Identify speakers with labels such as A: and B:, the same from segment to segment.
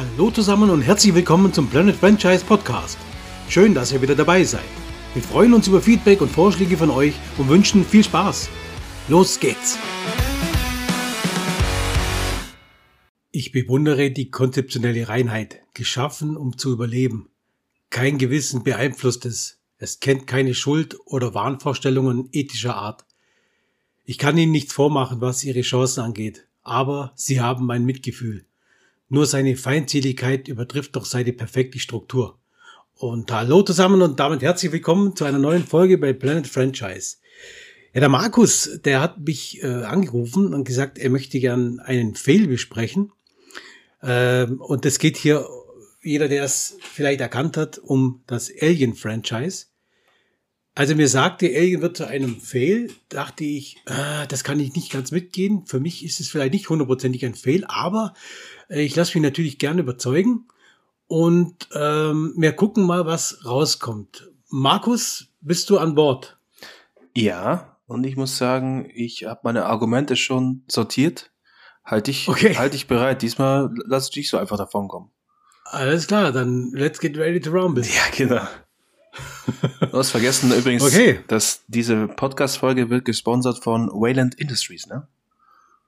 A: Hallo zusammen und herzlich willkommen zum Planet Franchise Podcast. Schön, dass ihr wieder dabei seid. Wir freuen uns über Feedback und Vorschläge von euch und wünschen viel Spaß. Los geht's! Ich bewundere die konzeptionelle Reinheit, geschaffen, um zu überleben. Kein Gewissen beeinflusst es. Es kennt keine Schuld oder Wahnvorstellungen ethischer Art. Ich kann Ihnen nichts vormachen, was Ihre Chancen angeht, aber Sie haben mein Mitgefühl. Nur seine Feindseligkeit übertrifft doch seine perfekte Struktur. Und hallo zusammen und damit herzlich willkommen zu einer neuen Folge bei Planet Franchise. Ja, der Markus, der hat mich äh, angerufen und gesagt, er möchte gern einen Fail besprechen. Ähm, und es geht hier, jeder, der es vielleicht erkannt hat, um das Alien-Franchise. Also mir sagte, Alien wird zu einem Fail, dachte ich, äh, das kann ich nicht ganz mitgehen. Für mich ist es vielleicht nicht hundertprozentig ein Fail, aber ich lasse mich natürlich gerne überzeugen und ähm, wir gucken mal, was rauskommt. Markus, bist du an Bord?
B: Ja, und ich muss sagen, ich habe meine Argumente schon sortiert. Halte ich, okay. halt ich bereit. Diesmal lass ich dich so einfach davon kommen.
A: Alles klar, dann let's get ready to rumble.
B: Ja, genau. Du hast vergessen übrigens, okay. dass diese Podcast-Folge wird gesponsert von Wayland Industries, ne?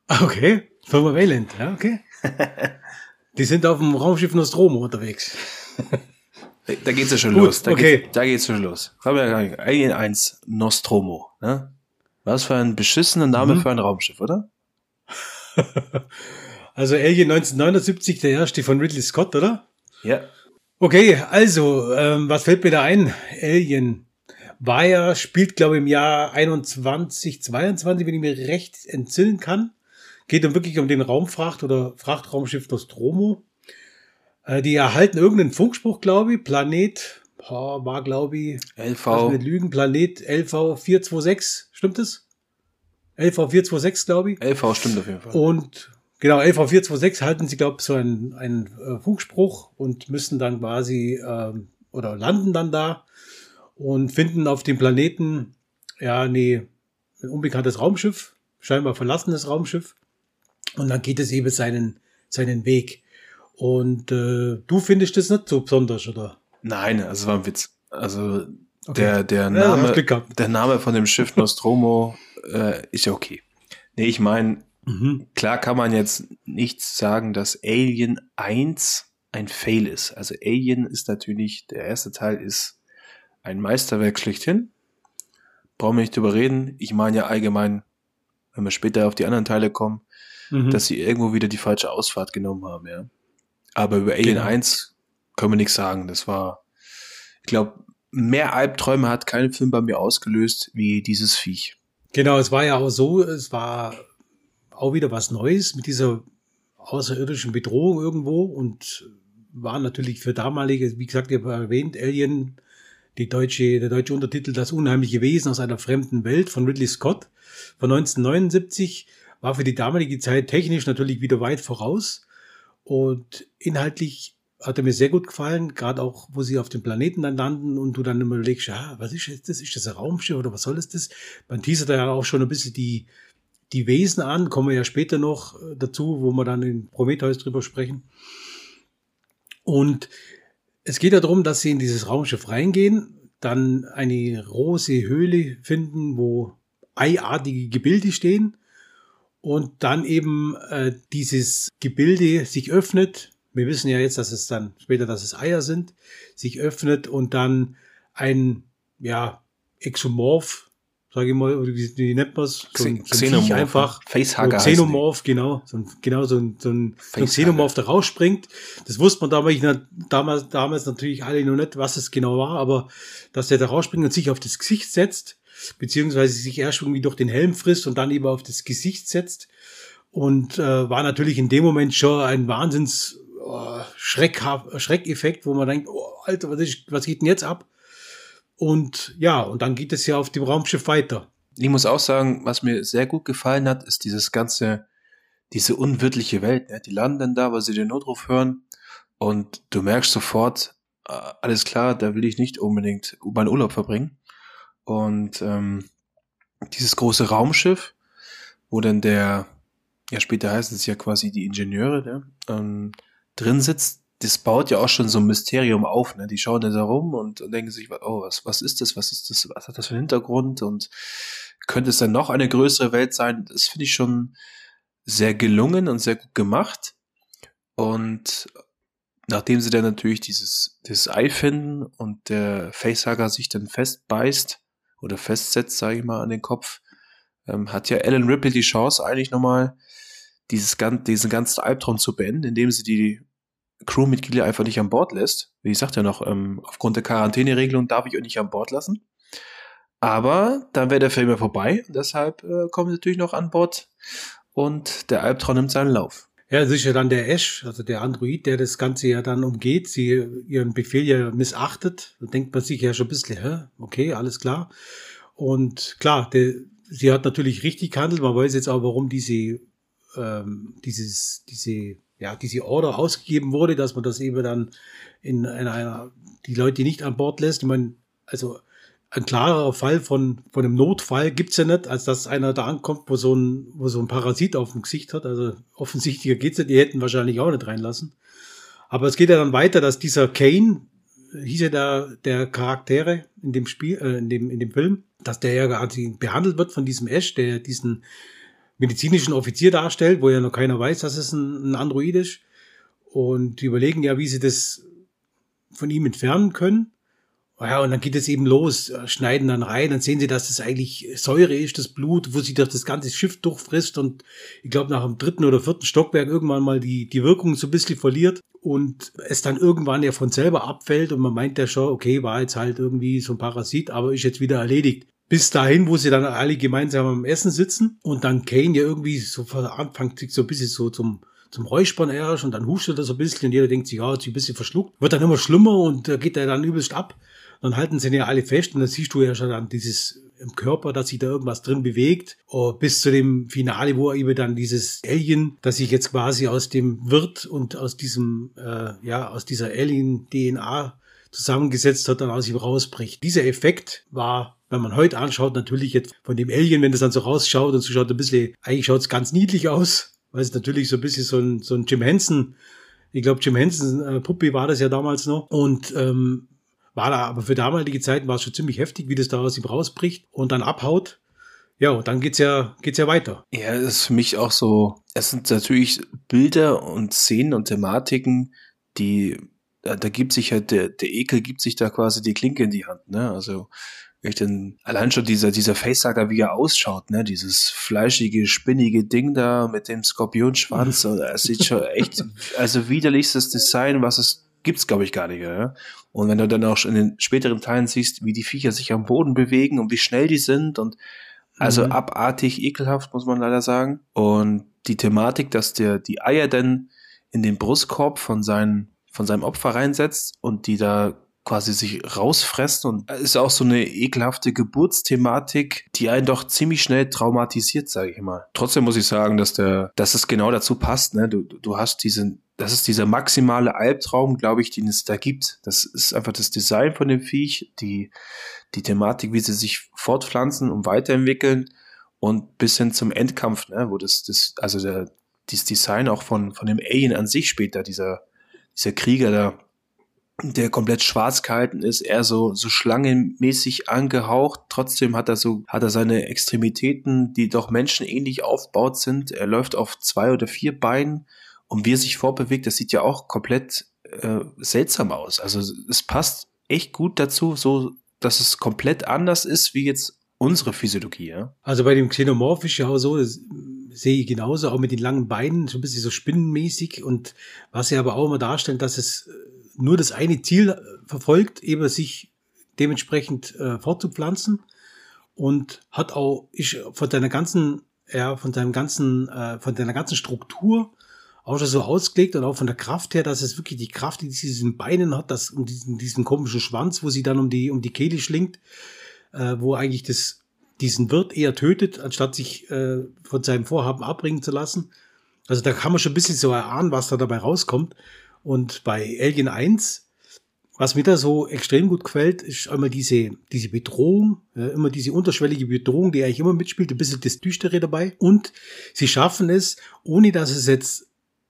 A: Okay, Firma Wayland, ja, okay. Die sind auf dem Raumschiff Nostromo unterwegs.
B: Da geht's ja schon Gut, los. Da, okay. geht, da geht's schon los. Alien 1 Nostromo, ne? Was für ein beschissener Name mhm. für ein Raumschiff, oder?
A: also Alien 1979, der erste von Ridley Scott, oder?
B: Ja.
A: Okay, also, ähm, was fällt mir da ein? Alien war ja, spielt, glaube ich, im Jahr 21, 22, wenn ich mir recht entsinnen kann. Geht um wirklich um den Raumfracht- oder Frachtraumschiff Nostromo. Äh, die erhalten irgendeinen Funkspruch, glaube ich. Planet, boah, war, glaube ich,
B: LV.
A: Mit Lügen, Planet LV 426, stimmt es? LV 426, glaube ich.
B: LV stimmt auf jeden Fall.
A: Und genau, LV 426 halten sie, glaube ich, so einen, einen äh, Funkspruch und müssen dann quasi äh, oder landen dann da und finden auf dem Planeten ja nee, ein unbekanntes Raumschiff, scheinbar verlassenes Raumschiff. Und dann geht es eben seinen, seinen Weg. Und äh, du findest das nicht so besonders, oder?
B: Nein, also war ein Witz. Also okay. der, der, Name, ja, der Name von dem Schiff Nostromo äh, ist ja okay. Nee, ich meine, mhm. klar kann man jetzt nicht sagen, dass Alien 1 ein Fail ist. Also Alien ist natürlich, der erste Teil ist ein Meisterwerk schlechthin. Brauchen wir nicht drüber reden. Ich meine ja allgemein, wenn wir später auf die anderen Teile kommen, mhm. dass sie irgendwo wieder die falsche Ausfahrt genommen haben, ja. Aber über Alien genau. 1 können wir nichts sagen. Das war, ich glaube, mehr Albträume hat kein Film bei mir ausgelöst wie dieses Viech.
A: Genau, es war ja auch so, es war auch wieder was Neues mit dieser außerirdischen Bedrohung irgendwo und war natürlich für damalige, wie gesagt, ihr habt erwähnt, Alien, die deutsche, der deutsche Untertitel Das unheimliche Wesen aus einer fremden Welt von Ridley Scott von 1979 war für die damalige Zeit technisch natürlich wieder weit voraus und inhaltlich hat er mir sehr gut gefallen, gerade auch, wo sie auf dem Planeten dann landen und du dann immer überlegst, ja, was ist das? Ist das ein Raumschiff oder was soll das das? Man teasert ja auch schon ein bisschen die, die Wesen an, kommen wir ja später noch äh, dazu, wo wir dann in Prometheus drüber sprechen. Und es geht ja darum, dass sie in dieses Raumschiff reingehen, dann eine große Höhle finden, wo eiartige Gebilde stehen und dann eben äh, dieses Gebilde sich öffnet. Wir wissen ja jetzt, dass es dann später, dass es Eier sind, sich öffnet und dann ein ja Exomorph, sage ich mal, oder wie, wie nennt man es?
B: So, ein, so ein einfach.
A: Facehugger. So Xenomorph, genau. So ein, genau, so ein, so ein, so ein Xenomorph, der rausspringt. Das wusste man damals, damals, damals natürlich alle noch nicht, was es genau war, aber dass der da rausspringt und sich auf das Gesicht setzt beziehungsweise sich erst irgendwie durch den Helm frisst und dann eben auf das Gesicht setzt. Und äh, war natürlich in dem Moment schon ein Wahnsinns oh, Schreck, Schreckeffekt, wo man denkt, oh, Alter, was, ist, was geht denn jetzt ab? Und ja, und dann geht es ja auf dem Raumschiff weiter.
B: Ich muss auch sagen, was mir sehr gut gefallen hat, ist dieses ganze, diese unwirtliche Welt. Ne? Die landen dann da, weil sie den Notruf hören und du merkst sofort, äh, alles klar, da will ich nicht unbedingt meinen Urlaub verbringen. Und ähm, dieses große Raumschiff, wo dann der, ja später heißen es ja quasi die Ingenieure, der, ähm, drin sitzt, das baut ja auch schon so ein Mysterium auf. Ne? Die schauen da rum und, und denken sich, oh, was, was ist das? Was ist das? Was hat das für einen Hintergrund? Und könnte es dann noch eine größere Welt sein? Das finde ich schon sehr gelungen und sehr gut gemacht. Und nachdem sie dann natürlich dieses, dieses Ei finden und der Facehugger sich dann festbeißt oder festsetzt, sage ich mal, an den Kopf, ähm, hat ja Ellen Ripley die Chance, eigentlich nochmal dieses, diesen ganzen Albtraum zu beenden, indem sie die Crewmitglieder einfach nicht an Bord lässt. Wie sagt er noch, ähm, aufgrund der Quarantäneregelung darf ich euch nicht an Bord lassen. Aber dann wäre der Film ja vorbei. Deshalb äh, kommen sie natürlich noch an Bord und der Albtraum nimmt seinen Lauf.
A: Ja, sicher dann der Ash, also der Android, der das Ganze ja dann umgeht, sie ihren Befehl ja missachtet. Da denkt man sich ja schon ein bisschen, hä, okay, alles klar. Und klar, der, sie hat natürlich richtig gehandelt. Man weiß jetzt auch, warum diese, ähm, dieses, diese, ja, diese Order ausgegeben wurde, dass man das eben dann in einer, die Leute nicht an Bord lässt. Ich meine, also ein klarer Fall von, von einem Notfall gibt's ja nicht, als dass einer da ankommt, wo so ein, wo so ein Parasit auf dem Gesicht hat. Also offensichtlicher geht's nicht, die hätten wahrscheinlich auch nicht reinlassen. Aber es geht ja dann weiter, dass dieser Kane, hieß ja der, der Charaktere in dem Spiel, äh, in dem, in dem Film, dass der ja behandelt wird von diesem Ash, der diesen medizinischen Offizier darstellt, wo ja noch keiner weiß, dass es ein, ein Android ist. Und die überlegen ja, wie sie das von ihm entfernen können. Ja, und dann geht es eben los, äh, schneiden dann rein, dann sehen sie, dass das eigentlich Säure ist, das Blut, wo sich durch das ganze Schiff durchfrisst und ich glaube nach dem dritten oder vierten Stockwerk irgendwann mal die, die Wirkung so ein bisschen verliert und es dann irgendwann ja von selber abfällt und man meint ja schon, okay, war jetzt halt irgendwie so ein Parasit, aber ist jetzt wieder erledigt. Bis dahin, wo sie dann alle gemeinsam am Essen sitzen und dann Kane ja irgendwie so anfängt, sich so ein bisschen so zum zum Räuspern erst und dann hustet er so ein bisschen und jeder denkt sich, ja, hat sich ein bisschen verschluckt. Wird dann immer schlimmer und da geht er dann übelst ab dann halten sie ja alle fest und dann siehst du ja schon dann dieses im Körper, dass sich da irgendwas drin bewegt, oh, bis zu dem Finale, wo eben dann dieses Alien, das sich jetzt quasi aus dem Wirt und aus diesem, äh, ja, aus dieser Alien-DNA zusammengesetzt hat, dann aus ihm rausbricht. Dieser Effekt war, wenn man heute anschaut, natürlich jetzt von dem Alien, wenn das dann so rausschaut und so schaut ein bisschen, eigentlich schaut es ganz niedlich aus, weil es natürlich so ein bisschen so ein, so ein Jim Henson ich glaube, Jim Henson, äh, Puppy war das ja damals noch. Und ähm, war da, aber für damalige Zeiten war es schon ziemlich heftig, wie das da aus ihm rausbricht und dann abhaut. Ja, und dann geht's ja, geht's ja weiter.
B: Ja, das ist für mich auch so, es sind natürlich Bilder und Szenen und Thematiken, die, da, da gibt sich halt, der, der Ekel gibt sich da quasi die Klinke in die Hand, ne? Also, ich denn, allein schon dieser, dieser Facesager, wie er ausschaut, ne, dieses fleischige, spinnige Ding da mit dem Skorpionschwanz, es sieht schon echt, also widerlichstes Design, was es gibt's, glaube ich, gar nicht. Ja? Und wenn du dann auch in den späteren Teilen siehst, wie die Viecher sich am Boden bewegen und wie schnell die sind und also mhm. abartig ekelhaft, muss man leider sagen. Und die Thematik, dass der die Eier dann in den Brustkorb von, seinen, von seinem Opfer reinsetzt und die da quasi sich rausfressen und ist auch so eine ekelhafte Geburtsthematik, die einen doch ziemlich schnell traumatisiert, sage ich mal. Trotzdem muss ich sagen, dass der, dass es genau dazu passt. Ne? Du, du hast diesen das ist dieser maximale Albtraum, glaube ich, den es da gibt. Das ist einfach das Design von dem Viech, die, die Thematik, wie sie sich fortpflanzen und weiterentwickeln und bis hin zum Endkampf, ne, wo das, das, also der, dieses Design auch von, von dem Alien an sich später, dieser, dieser Krieger da, der komplett schwarz gehalten ist, eher so, so schlangenmäßig angehaucht. Trotzdem hat er so, hat er seine Extremitäten, die doch menschenähnlich aufgebaut sind. Er läuft auf zwei oder vier Beinen und wie er sich vorbewegt, das sieht ja auch komplett äh, seltsam aus. Also es passt echt gut dazu, so dass es komplett anders ist wie jetzt unsere Physiologie. Ja?
A: Also bei dem Xenomorph ist ja auch so, das sehe ich genauso, auch mit den langen Beinen, so ein bisschen so spinnenmäßig und was sie aber auch immer darstellt, dass es äh, nur das eine Ziel verfolgt, eben sich dementsprechend äh, fortzupflanzen und hat auch, ist von deiner ganzen, ja, von deinem ganzen, äh, von deiner ganzen Struktur auch schon so ausgelegt und auch von der Kraft her, dass es wirklich die Kraft, die sie diesen Beinen hat, das und diesen, diesen komischen Schwanz, wo sie dann um die um die Kehle schlingt, äh, wo eigentlich das diesen Wirt eher tötet, anstatt sich äh, von seinem Vorhaben abbringen zu lassen. Also da kann man schon ein bisschen so erahnen, was da dabei rauskommt. Und bei Alien 1, was mir da so extrem gut gefällt, ist einmal diese, diese Bedrohung, immer diese unterschwellige Bedrohung, die eigentlich immer mitspielt, ein bisschen das Düstere dabei. Und sie schaffen es, ohne dass es jetzt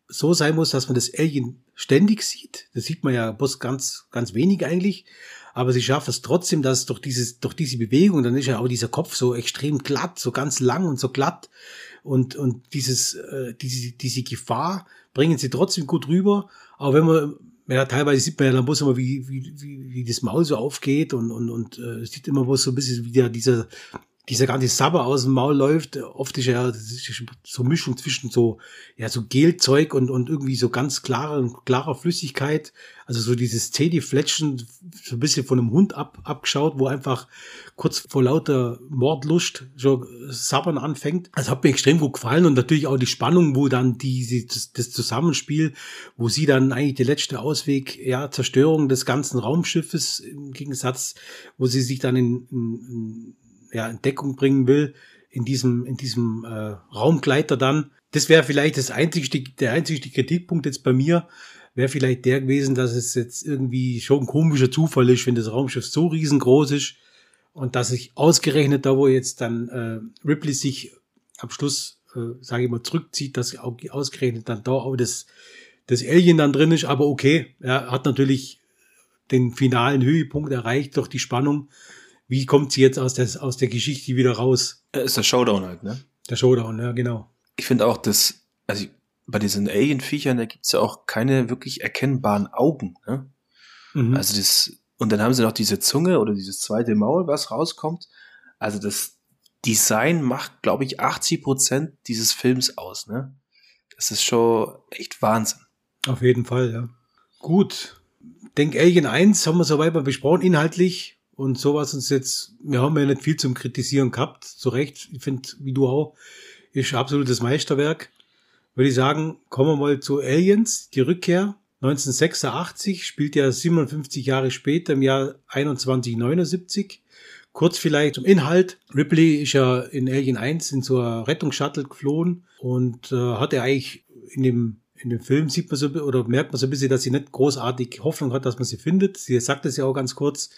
A: so sein muss, dass man das Alien ständig sieht. Das sieht man ja bloß ganz, ganz wenig eigentlich. Aber sie schafft es trotzdem, dass durch dieses, durch diese Bewegung, dann ist ja auch dieser Kopf so extrem glatt, so ganz lang und so glatt. Und, und dieses, äh, diese, diese Gefahr bringen sie trotzdem gut rüber. Aber wenn man, ja, teilweise sieht man ja dann bloß immer, wie, wie, wie, wie das Maul so aufgeht und, und, und äh, sieht immer bloß so ein bisschen wie der, dieser, dieser ganze Sabber aus dem Maul läuft, oft ist ja so Mischung zwischen so, ja, so Gelzeug und, und irgendwie so ganz klare, klarer Flüssigkeit. Also so dieses Zähnefletschen, so ein bisschen von einem Hund ab, abgeschaut, wo einfach kurz vor lauter Mordlust schon Sabbern anfängt. Das hat mir extrem gut gefallen und natürlich auch die Spannung, wo dann die, das, das Zusammenspiel, wo sie dann eigentlich der letzte Ausweg, ja, Zerstörung des ganzen Raumschiffes im Gegensatz, wo sie sich dann in, in ja, in Deckung bringen will, in diesem, in diesem äh, Raumgleiter dann. Das wäre vielleicht das einzige, der einzige Kritikpunkt jetzt bei mir, wäre vielleicht der gewesen, dass es jetzt irgendwie schon ein komischer Zufall ist, wenn das Raumschiff so riesengroß ist und dass sich ausgerechnet da, wo jetzt dann äh, Ripley sich am Schluss, äh, sage ich mal, zurückzieht, dass auch ausgerechnet dann da auch das, das Alien dann drin ist, aber okay, er hat natürlich den finalen Höhepunkt erreicht durch die Spannung wie kommt sie jetzt aus der, aus der Geschichte wieder raus?
B: Ist der Showdown halt, ne?
A: Der Showdown, ja, genau.
B: Ich finde auch, dass, also bei diesen Alien-Viechern, da gibt's ja auch keine wirklich erkennbaren Augen, ne? Mhm. Also das, und dann haben sie noch diese Zunge oder dieses zweite Maul, was rauskommt. Also das Design macht, glaube ich, 80 Prozent dieses Films aus, ne? Das ist schon echt Wahnsinn.
A: Auf jeden Fall, ja. Gut. Denk Alien 1 haben wir soweit mal besprochen. Inhaltlich und sowas uns jetzt, wir haben ja nicht viel zum Kritisieren gehabt, zu Recht. Ich finde, wie du auch, ist absolutes Meisterwerk. Würde ich sagen, kommen wir mal zu Aliens, die Rückkehr. 1986 spielt ja 57 Jahre später im Jahr 2179. Kurz vielleicht zum Inhalt. Ripley ist ja in Alien 1 in so einer Rettungsshuttle geflohen und äh, hat er eigentlich in dem in dem Film sieht man so oder merkt man so ein bisschen, dass sie nicht großartig Hoffnung hat, dass man sie findet. Sie sagt es ja auch ganz kurz,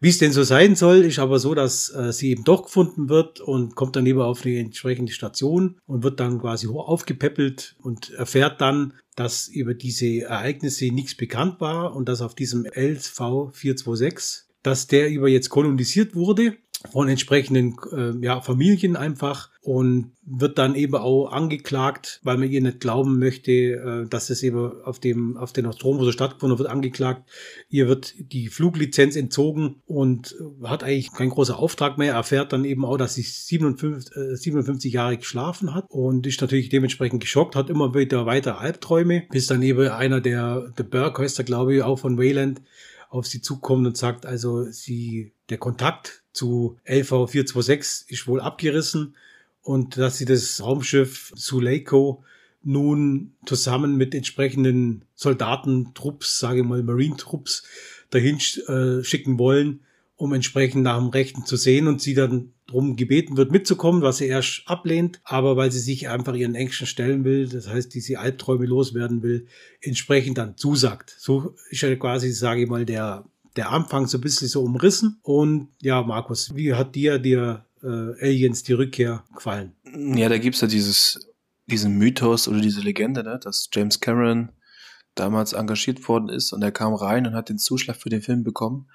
A: wie es denn so sein soll, ist aber so, dass äh, sie eben doch gefunden wird und kommt dann lieber auf die entsprechende Station und wird dann quasi aufgepäppelt und erfährt dann, dass über diese Ereignisse nichts bekannt war und dass auf diesem LV 426 dass der über jetzt kolonisiert wurde von entsprechenden äh, ja, Familien einfach und wird dann eben auch angeklagt, weil man ihr nicht glauben möchte, äh, dass es eben auf dem auf den Nostromo stattgefunden wird, angeklagt. Ihr wird die Fluglizenz entzogen und hat eigentlich kein großer Auftrag mehr. Erfährt dann eben auch, dass sie 57, äh, 57 Jahre geschlafen hat und ist natürlich dementsprechend geschockt, hat immer wieder weiter Albträume, bis dann eben einer der, der Burke heißt er glaube ich, auch von Wayland, auf sie zukommt und sagt, also sie, der Kontakt zu LV 426 ist wohl abgerissen und dass sie das Raumschiff Suleiko nun zusammen mit entsprechenden Soldatentrupps, sage ich mal Marine-Trupps, dahin äh, schicken wollen, um entsprechend nach dem Rechten zu sehen und sie dann drum gebeten wird mitzukommen, was sie erst ablehnt, aber weil sie sich einfach ihren Ängsten stellen will, das heißt, diese Albträume loswerden will, entsprechend dann zusagt. So ist ja quasi, sage ich mal, der, der Anfang so ein bisschen so umrissen. Und ja, Markus, wie hat dir dir Aliens die Rückkehr gefallen?
B: Ja, da gibt's ja dieses, diesen Mythos oder diese Legende, ne, dass James Cameron damals engagiert worden ist und er kam rein und hat den Zuschlag für den Film bekommen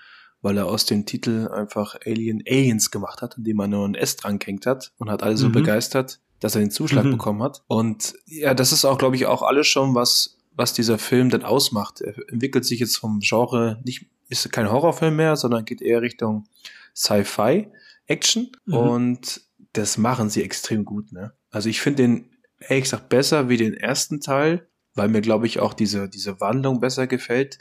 B: weil er aus dem Titel einfach Alien Aliens gemacht hat, indem er nur ein S dran gehängt hat und hat alle so mhm. begeistert, dass er den Zuschlag mhm. bekommen hat. Und ja, das ist auch, glaube ich, auch alles schon, was, was dieser Film dann ausmacht. Er entwickelt sich jetzt vom Genre nicht, ist kein Horrorfilm mehr, sondern geht eher Richtung Sci-Fi, Action. Mhm. Und das machen sie extrem gut, ne? Also ich finde den ehrlich gesagt besser wie den ersten Teil, weil mir, glaube ich, auch diese, diese Wandlung besser gefällt.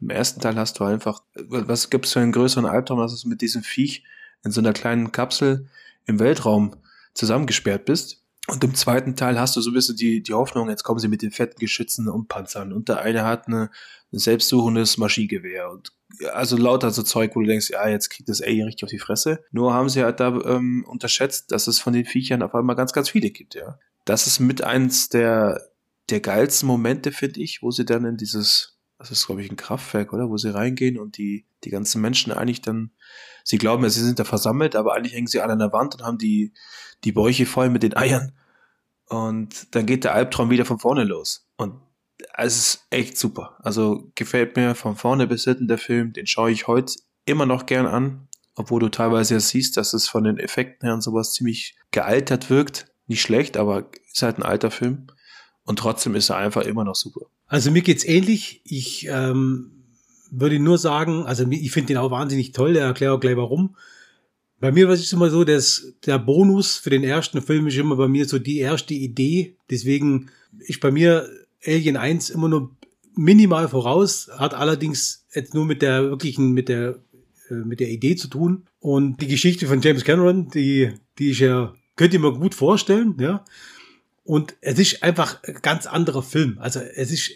B: Im ersten Teil hast du einfach, was gibt's für einen größeren Albtraum, dass du mit diesem Viech in so einer kleinen Kapsel im Weltraum zusammengesperrt bist. Und im zweiten Teil hast du so ein bisschen die, die Hoffnung, jetzt kommen sie mit den fetten Geschützen und Panzern. Und der eine hat eine, ein selbstsuchendes Maschinengewehr und also lauter so Zeug, wo du denkst, ja, jetzt kriegt das Alien richtig auf die Fresse. Nur haben sie halt da ähm, unterschätzt, dass es von den Viechern auf einmal ganz, ganz viele gibt, ja. Das ist mit eins der, der geilsten Momente, finde ich, wo sie dann in dieses das ist, glaube ich, ein Kraftwerk, oder? Wo sie reingehen und die, die ganzen Menschen eigentlich dann, sie glauben ja, sie sind da versammelt, aber eigentlich hängen sie alle an der Wand und haben die, die Bäuche voll mit den Eiern. Und dann geht der Albtraum wieder von vorne los. Und es ist echt super. Also gefällt mir von vorne bis hinten der Film. Den schaue ich heute immer noch gern an. Obwohl du teilweise ja siehst, dass es von den Effekten her und sowas ziemlich gealtert wirkt. Nicht schlecht, aber ist halt ein alter Film. Und trotzdem ist er einfach immer noch super.
A: Also mir geht's ähnlich. Ich ähm, würde nur sagen, also ich finde den auch wahnsinnig toll. Der erklärt auch gleich warum. Bei mir war es immer so, dass der Bonus für den ersten Film ist immer bei mir so die erste Idee. Deswegen ist bei mir Alien 1 immer nur minimal voraus, hat allerdings jetzt nur mit der wirklichen, mit der, äh, mit der Idee zu tun. Und die Geschichte von James Cameron, die, die ist ja, könnt ihr mir gut vorstellen, ja. Und es ist einfach ein ganz anderer Film. Also es ist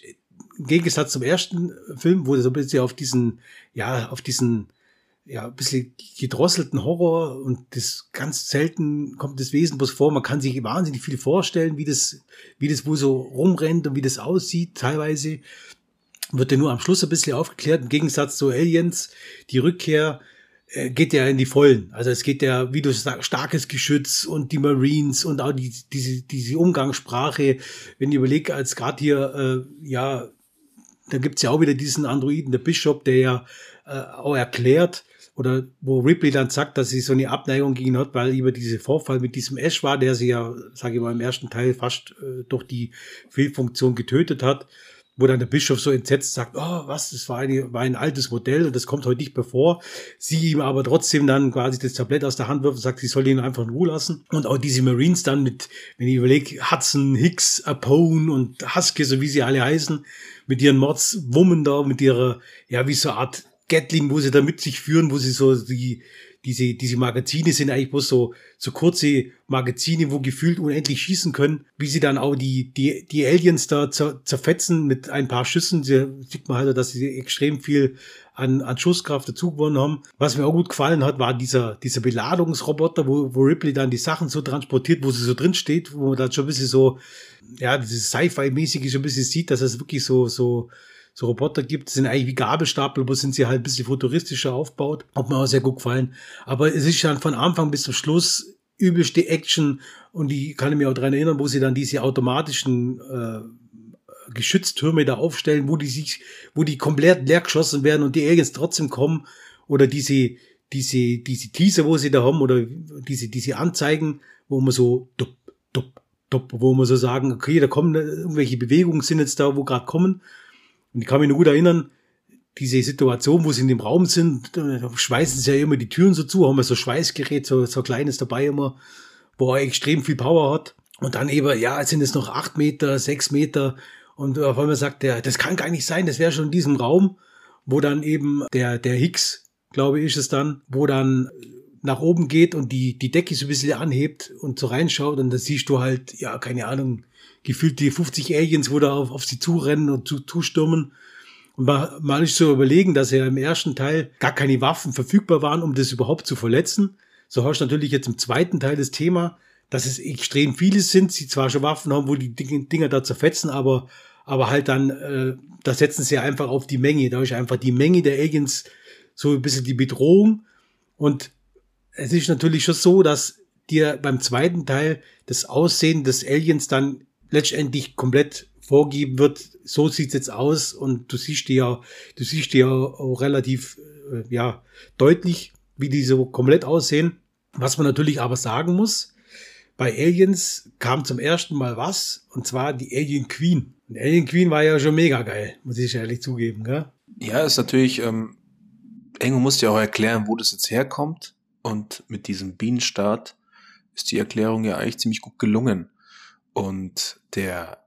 A: im Gegensatz zum ersten Film, wo er so ein bisschen auf diesen, ja, auf diesen, ja, ein bisschen gedrosselten Horror und das ganz selten kommt das Wesen bloß vor. Man kann sich wahnsinnig viel vorstellen, wie das, wie das wo so rumrennt und wie das aussieht. Teilweise wird ja nur am Schluss ein bisschen aufgeklärt. Im Gegensatz zu Aliens, die Rückkehr äh, geht ja in die Vollen. Also es geht ja, wie du sagst, starkes Geschütz und die Marines und auch die, diese, diese Umgangssprache. Wenn ich überlege, als gerade hier, äh, ja, da gibt's ja auch wieder diesen Androiden, der Bishop, der ja äh, auch erklärt, oder wo Ripley dann sagt, dass sie so eine Abneigung gegen hat, weil über diese Vorfall mit diesem Ash war, der sie ja, sage ich mal, im ersten Teil fast äh, durch die Fehlfunktion getötet hat wo dann der Bischof so entsetzt sagt, oh, was, das war, eine, war ein altes Modell und das kommt heute nicht mehr vor. Sie ihm aber trotzdem dann quasi das Tablett aus der Hand wirft und sagt, sie soll ihn einfach in Ruhe lassen. Und auch diese Marines dann mit, wenn ich überlege, Hudson, Hicks, Apone und Husky, so wie sie alle heißen, mit ihren Mordswummen da, mit ihrer, ja, wie so eine Art Gatling, wo sie da mit sich führen, wo sie so die, diese, diese Magazine sind eigentlich bloß so, so kurze Magazine, wo gefühlt unendlich schießen können, wie sie dann auch die, die, die Aliens da zer, zerfetzen mit ein paar Schüssen. Sie, sieht man halt, dass sie extrem viel an, an Schusskraft dazu gewonnen haben. Was mir auch gut gefallen hat, war dieser, dieser Beladungsroboter, wo, wo Ripley dann die Sachen so transportiert, wo sie so drin steht, wo man dann schon ein bisschen so, ja, dieses Sci-Fi-mäßige schon ein bisschen sieht, dass es wirklich so, so, so Roboter gibt, sind eigentlich wie Gabelstapel, aber sind sie halt ein bisschen futuristischer aufgebaut. Hat mir auch sehr gut gefallen. Aber es ist dann von Anfang bis zum Schluss übelste Action und ich kann mich auch daran erinnern, wo sie dann diese automatischen äh, Geschütztürme da aufstellen, wo die sich, wo die komplett leer geschossen werden und die Aliens trotzdem kommen oder diese, diese, diese Teaser, wo sie da haben oder diese, diese Anzeigen, wo man so dupp, dupp, dupp, wo man so sagen, okay, da kommen irgendwelche Bewegungen sind jetzt da, wo gerade kommen und ich kann mich nur gut erinnern, diese Situation, wo sie in dem Raum sind, schweißen sie ja immer die Türen so zu, haben wir so Schweißgerät, so, so kleines dabei immer, wo er extrem viel Power hat. Und dann eben, ja, sind es noch acht Meter, sechs Meter. Und auf einmal sagt er, das kann gar nicht sein, das wäre schon in diesem Raum, wo dann eben der, der Hicks, glaube ich, ist es dann, wo dann nach oben geht und die, die Decke so ein bisschen anhebt und so reinschaut und da siehst du halt, ja, keine Ahnung, gefühlt die 50 Aliens, wo da auf, auf sie zurennen und zu, zustürmen. Und man, man ist so überlegen, dass ja im ersten Teil gar keine Waffen verfügbar waren, um das überhaupt zu verletzen. So hast natürlich jetzt im zweiten Teil das Thema, dass es extrem viele sind, sie zwar schon Waffen haben, wo die Dinger da zerfetzen, aber, aber halt dann, äh, da setzen sie einfach auf die Menge. Da ist einfach die Menge der Aliens so ein bisschen die Bedrohung. Und es ist natürlich schon so, dass dir beim zweiten Teil das Aussehen des Aliens dann letztendlich komplett vorgeben wird, so sieht's jetzt aus und du siehst die ja, du siehst ja auch relativ, äh, ja, deutlich, wie die so komplett aussehen. Was man natürlich aber sagen muss, bei Aliens kam zum ersten Mal was, und zwar die Alien Queen. Und Alien Queen war ja schon mega geil, muss ich ehrlich zugeben, gell?
B: Ja, ist natürlich, ähm, Engo muss ja auch erklären, wo das jetzt herkommt. Und mit diesem Bienenstart ist die Erklärung ja eigentlich ziemlich gut gelungen. Und der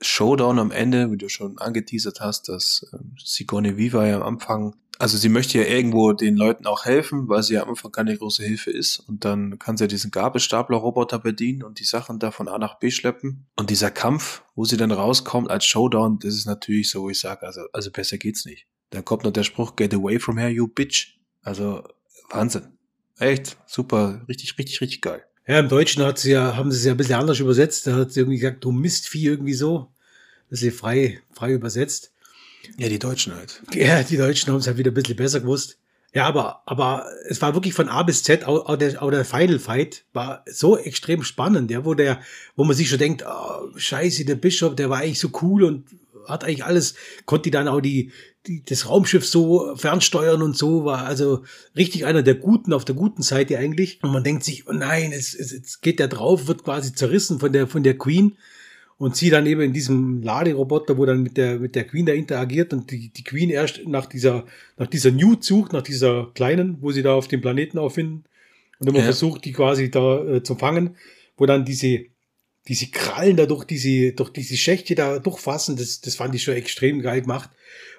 B: Showdown am Ende, wie du schon angeteasert hast, dass ähm, Sigourney Viva ja am Anfang, also sie möchte ja irgendwo den Leuten auch helfen, weil sie ja am Anfang keine große Hilfe ist. Und dann kann sie ja diesen Gabelstapler-Roboter bedienen und die Sachen da von A nach B schleppen. Und dieser Kampf, wo sie dann rauskommt als Showdown, das ist natürlich so, wo ich sage, also, also besser geht's nicht. Dann kommt noch der Spruch, get away from here, you bitch. Also Wahnsinn. Echt, super, richtig, richtig, richtig geil.
A: Ja, im Deutschen hat sie ja, haben sie es ja ein bisschen anders übersetzt. Da hat sie irgendwie gesagt, du Mistvieh irgendwie so. Das ist frei, frei übersetzt.
B: Ja, die Deutschen halt.
A: Ja, die Deutschen haben es halt wieder ein bisschen besser gewusst. Ja, aber, aber es war wirklich von A bis Z, auch, auch, der, auch der Final Fight war so extrem spannend, ja, wo der, wo man sich schon denkt, oh, scheiße, der Bischof, der war eigentlich so cool und hat eigentlich alles, konnte die dann auch die, die, das Raumschiff so fernsteuern und so, war also richtig einer der Guten, auf der guten Seite eigentlich. Und man denkt sich, oh nein, es, es, es geht der drauf, wird quasi zerrissen von der, von der Queen und sie dann eben in diesem Laderoboter, wo dann mit der, mit der Queen da interagiert und die, die Queen erst nach dieser, nach dieser Newt sucht, nach dieser kleinen, wo sie da auf dem Planeten auffinden und immer ja. versucht, die quasi da äh, zu fangen, wo dann diese, diese Krallen da durch diese, durch diese Schächte da durchfassen, das, das fand ich schon extrem geil gemacht.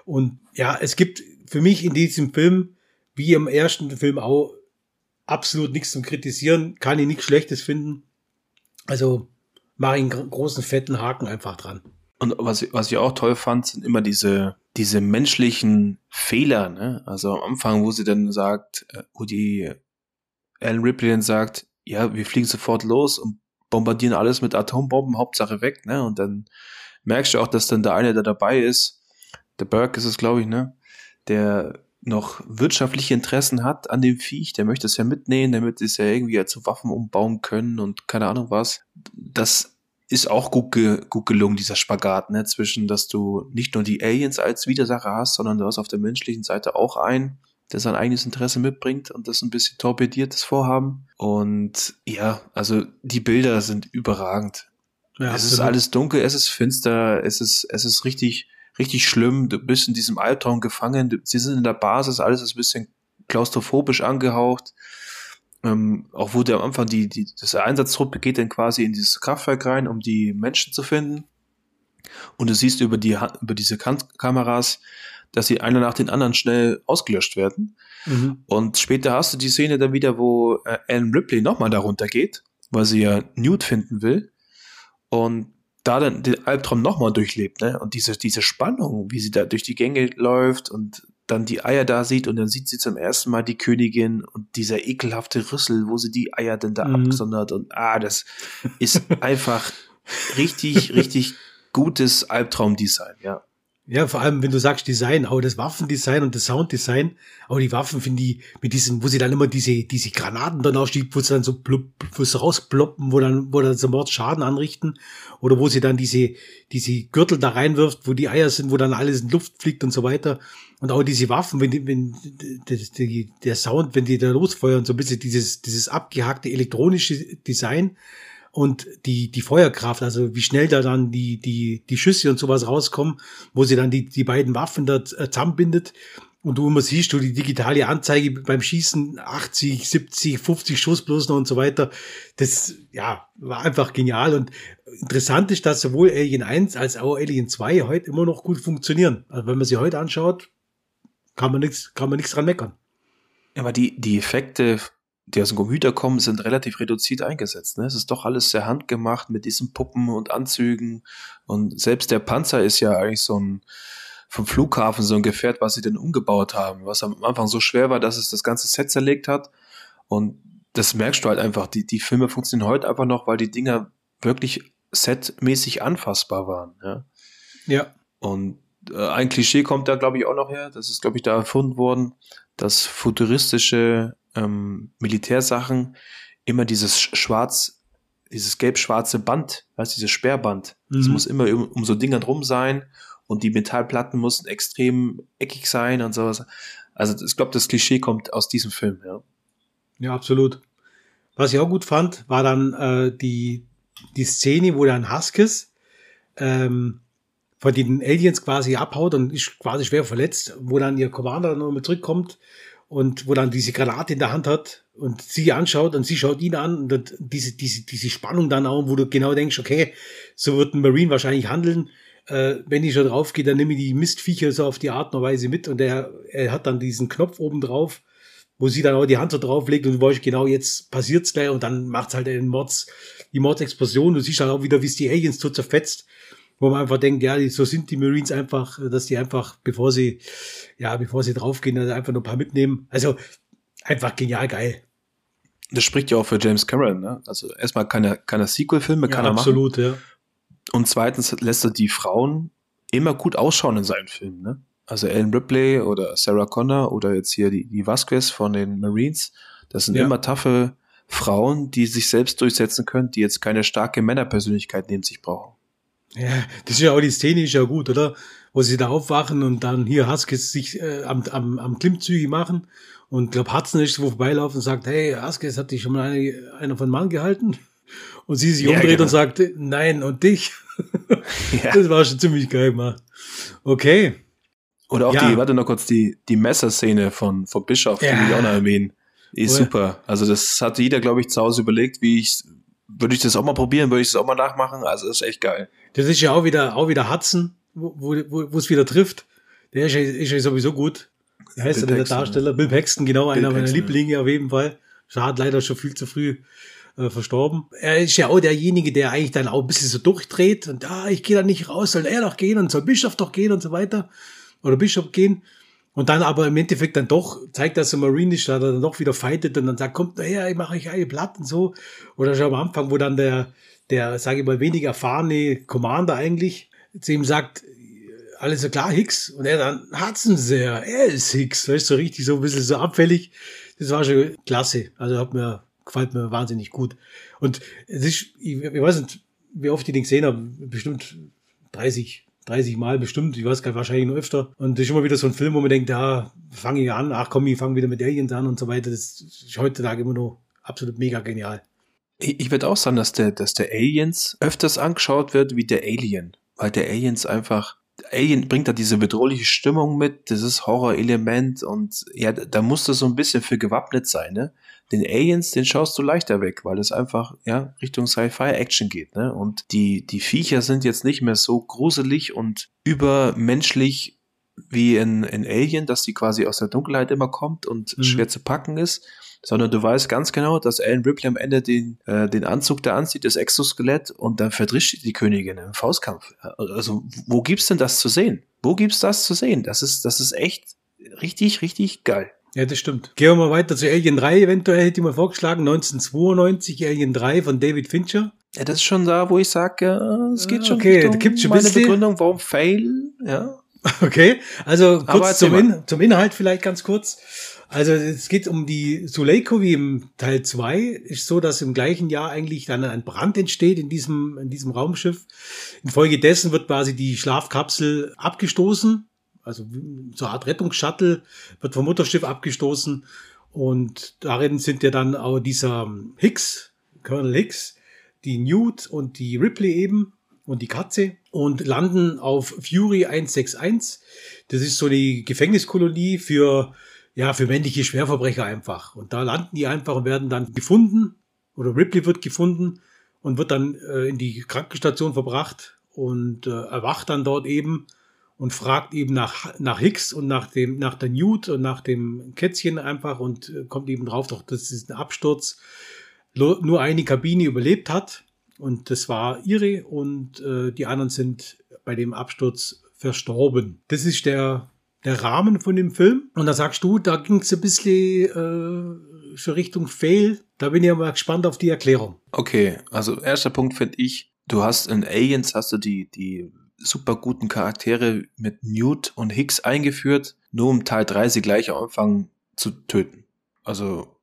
A: Und ja, es gibt für mich in diesem Film, wie im ersten Film auch, absolut nichts zum Kritisieren, kann ich nichts Schlechtes finden. Also, mache ich einen großen fetten Haken einfach dran.
B: Und was, was ich auch toll fand, sind immer diese, diese menschlichen Fehler, ne? Also am Anfang, wo sie dann sagt, äh, wo die Alan Ripley dann sagt, ja, wir fliegen sofort los und bombardieren alles mit Atombomben, Hauptsache weg, ne? Und dann merkst du auch, dass dann der eine, der dabei ist, der Burke ist es, glaube ich, ne? Der noch wirtschaftliche Interessen hat an dem Viech, der möchte es ja mitnehmen, damit es ja irgendwie zu Waffen umbauen können und keine Ahnung was. Das ist auch gut, ge gut gelungen, dieser Spagat, ne, zwischen, dass du nicht nur die Aliens als Widersacher hast, sondern du hast auf der menschlichen Seite auch einen, der sein eigenes Interesse mitbringt und das ein bisschen torpediertes Vorhaben. Und ja, also die Bilder sind überragend. Ja, es ist alles dunkel, es ist finster, es ist, es ist richtig, richtig schlimm. Du bist in diesem Albtraum gefangen. Sie sind in der Basis, alles ist ein bisschen klaustrophobisch angehaucht. Ähm, auch wo der am Anfang die, die, das Einsatztruppe geht dann quasi in dieses Kraftwerk rein, um die Menschen zu finden. Und du siehst über die, über diese Kameras, dass sie einer nach den anderen schnell ausgelöscht werden. Mhm. Und später hast du die Szene dann wieder, wo äh, Alan Ripley nochmal darunter geht, weil sie ja Newt finden will. Und da dann den Albtraum nochmal durchlebt, ne? Und diese, diese Spannung, wie sie da durch die Gänge läuft und dann die Eier da sieht und dann sieht sie zum ersten Mal die Königin und dieser ekelhafte Rüssel, wo sie die Eier denn da mhm. abgesondert und ah, das ist einfach richtig, richtig gutes Albtraumdesign, ja.
A: Ja, vor allem, wenn du sagst Design, auch das Waffendesign und das Sounddesign, auch die Waffen finde ich mit diesen, wo sie dann immer diese, diese Granaten dann ausschiebt, wo sie dann so blub, wo sie rausploppen, wo dann, wo dann so Mord Schaden anrichten, oder wo sie dann diese, diese Gürtel da reinwirft, wo die Eier sind, wo dann alles in Luft fliegt und so weiter. Und auch diese Waffen, wenn die, wenn die, die, der Sound, wenn die da losfeuern, so ein bisschen dieses, dieses abgehackte elektronische Design, und die, die Feuerkraft, also wie schnell da dann die, die, die Schüsse und sowas rauskommen, wo sie dann die, die beiden Waffen da äh, zusammenbindet. Und du immer siehst, du die digitale Anzeige beim Schießen 80, 70, 50 Schuss bloß noch und so weiter. Das, ja, war einfach genial. Und interessant ist, dass sowohl Alien 1 als auch Alien 2 heute immer noch gut funktionieren. Also wenn man sie heute anschaut, kann man nichts, kann man nichts dran meckern.
B: Aber die, die Effekte die aus dem Computer kommen, sind relativ reduziert eingesetzt. Ne? Es ist doch alles sehr handgemacht mit diesen Puppen und Anzügen. Und selbst der Panzer ist ja eigentlich so ein vom Flughafen so ein Gefährt, was sie denn umgebaut haben, was am Anfang so schwer war, dass es das ganze Set zerlegt hat. Und das merkst du halt einfach. Die, die Filme funktionieren heute einfach noch, weil die Dinger wirklich setmäßig anfassbar waren. Ja.
A: ja.
B: Und äh, ein Klischee kommt da, glaube ich, auch noch her. Das ist, glaube ich, da erfunden worden, dass futuristische ähm, Militärsachen immer dieses schwarz, dieses gelb-schwarze Band, weißt du, dieses Sperrband. Es mhm. muss immer um, um so Dinger drum sein und die Metallplatten mussten extrem eckig sein und sowas. Also ich glaube, das Klischee kommt aus diesem Film, ja.
A: Ja, absolut. Was ich auch gut fand, war dann äh, die, die Szene, wo dann Huskis ähm, von den Aliens quasi abhaut und ist quasi schwer verletzt, wo dann ihr Commander nochmal zurückkommt und wo dann diese Granate in der Hand hat und sie anschaut und sie schaut ihn an und diese, diese, diese Spannung dann auch, wo du genau denkst, okay, so wird ein Marine wahrscheinlich handeln. Äh, wenn ich schon drauf gehe, dann nehme ich die Mistviecher so auf die Art und Weise mit und er, er hat dann diesen Knopf oben drauf, wo sie dann auch die Hand so drauflegt und du weißt genau, jetzt passiert's gleich und dann macht's halt den Mords, die Mordsexplosion. Du siehst dann auch wieder, wie es die Aliens so zerfetzt wo man einfach denkt, ja, so sind die Marines einfach, dass die einfach, bevor sie, ja, bevor sie draufgehen, also einfach nur ein paar mitnehmen. Also einfach genial geil.
B: Das spricht ja auch für James Cameron, ne? Also erstmal keine, keine Sequel-Filme, kann ja, er
A: machen. Absolut, ja.
B: Und zweitens lässt er die Frauen immer gut ausschauen in seinen Filmen, ne? Also Ellen Ripley oder Sarah Connor oder jetzt hier die, die Vasquez von den Marines, das sind ja. immer taffe Frauen, die sich selbst durchsetzen können, die jetzt keine starke Männerpersönlichkeit neben sich brauchen.
A: Ja, das ist ja auch die Szene ist ja gut, oder? Wo sie da aufwachen und dann hier Huskies sich äh, am, am, am Klimmzüge machen. Und glaub Hudson ist wo vorbeilaufen und sagt, hey, Huskies, hat dich schon mal eine, einer von Mann gehalten? Und sie sich ja, umdreht genau. und sagt, nein, und dich? ja. Das war schon ziemlich geil gemacht. Okay.
B: Oder auch ja. die, warte noch kurz, die, die Messerszene von, von Bischof, ja. die ich auch noch erwähnen. Ist cool. super. Also das hat jeder, glaube ich, zu Hause überlegt, wie ich, würde ich das auch mal probieren, würde ich das auch mal nachmachen. Also ist echt geil.
A: Das ist ja auch wieder, auch wieder Hudson, wo, wo, wo es wieder trifft. Der ist ja, ist ja sowieso gut. Wie heißt Bill der, der Darsteller? Bill Paxton, genau, Bill einer Paxton, meiner Lieblinge auf jeden Fall. Schade, leider schon viel zu früh äh, verstorben. Er ist ja auch derjenige, der eigentlich dann auch ein bisschen so durchdreht und ah, ich gehe da nicht raus, soll er doch gehen und soll Bischof doch gehen und so weiter. Oder Bischof gehen. Und dann aber im Endeffekt dann doch zeigt, dass er Marine ist, da dann doch wieder fightet und dann sagt, kommt her, ich mache euch eine Platten so. Oder schon am Anfang, wo dann der, der, sage ich mal, wenig erfahrene Commander eigentlich zu ihm sagt, alles so klar, Hicks. Und er dann, Hudson sehr, er ist Hicks. Weißt du, so richtig so ein bisschen so abfällig. Das war schon klasse. Also hat mir gefällt mir wahnsinnig gut. Und es ist, ich, ich weiß nicht, wie oft ich den gesehen habe, bestimmt 30, 30 Mal bestimmt, ich weiß gar nicht, wahrscheinlich nur öfter. Und das ist immer wieder so ein Film, wo man denkt, ja, fange ich an, ach komm, ich fange wieder mit Aliens an und so weiter. Das ist heutzutage immer noch absolut mega genial.
B: Ich, ich würde auch sagen, dass der, dass der Aliens öfters angeschaut wird wie der Alien. Weil der Aliens einfach Alien bringt da diese bedrohliche Stimmung mit, dieses Horrorelement und ja, da musst du so ein bisschen für gewappnet sein, ne? Den Aliens, den schaust du leichter weg, weil es einfach, ja, Richtung Sci-Fi-Action geht, ne? Und die, die Viecher sind jetzt nicht mehr so gruselig und übermenschlich wie in, in Alien, dass die quasi aus der Dunkelheit immer kommt und mhm. schwer zu packen ist, sondern du weißt ganz genau, dass Alan Ripley am Ende den, äh, den Anzug da anzieht, das Exoskelett, und dann verdrischt die Königin im Faustkampf. Also, wo gibt's denn das zu sehen? Wo gibt's das zu sehen? Das ist, das ist echt richtig, richtig geil.
A: Ja, das stimmt. Gehen wir mal weiter zu Alien 3, eventuell hätte ich mal vorgeschlagen, 1992, Alien 3 von David Fincher.
B: Ja, das ist schon da, wo ich sage, es geht schon
A: okay, da gibt's schon
B: meine bisschen. Begründung, warum Fail, ja.
A: Okay, also kurz zum, In zum Inhalt vielleicht ganz kurz. Also es geht um die Suleiko wie im Teil 2. Ist so, dass im gleichen Jahr eigentlich dann ein Brand entsteht in diesem, in diesem Raumschiff. Infolgedessen wird quasi die Schlafkapsel abgestoßen. Also so eine Art Rettungsshuttle wird vom Mutterschiff abgestoßen. Und darin sind ja dann auch dieser Hicks, Colonel Hicks, die Newt und die Ripley eben und die Katze und landen auf Fury 161. Das ist so die Gefängniskolonie für ja, für männliche Schwerverbrecher einfach. Und da landen die einfach und werden dann gefunden oder Ripley wird gefunden und wird dann äh, in die Krankenstation verbracht und äh, erwacht dann dort eben und fragt eben nach, nach Hicks und nach dem, nach der Newt und nach dem Kätzchen einfach und äh, kommt eben drauf, doch, das ist ein Absturz. Nur eine Kabine überlebt hat und das war ihre und äh, die anderen sind bei dem Absturz verstorben. Das ist der der Rahmen von dem Film. Und da sagst du, da ging es ein bisschen äh, schon Richtung Fail. Da bin ich aber gespannt auf die Erklärung.
B: Okay, also erster Punkt finde ich, du hast in Aliens hast du die, die super guten Charaktere mit Newt und Hicks eingeführt, nur um Teil 3 sie gleich am Anfang zu töten. Also,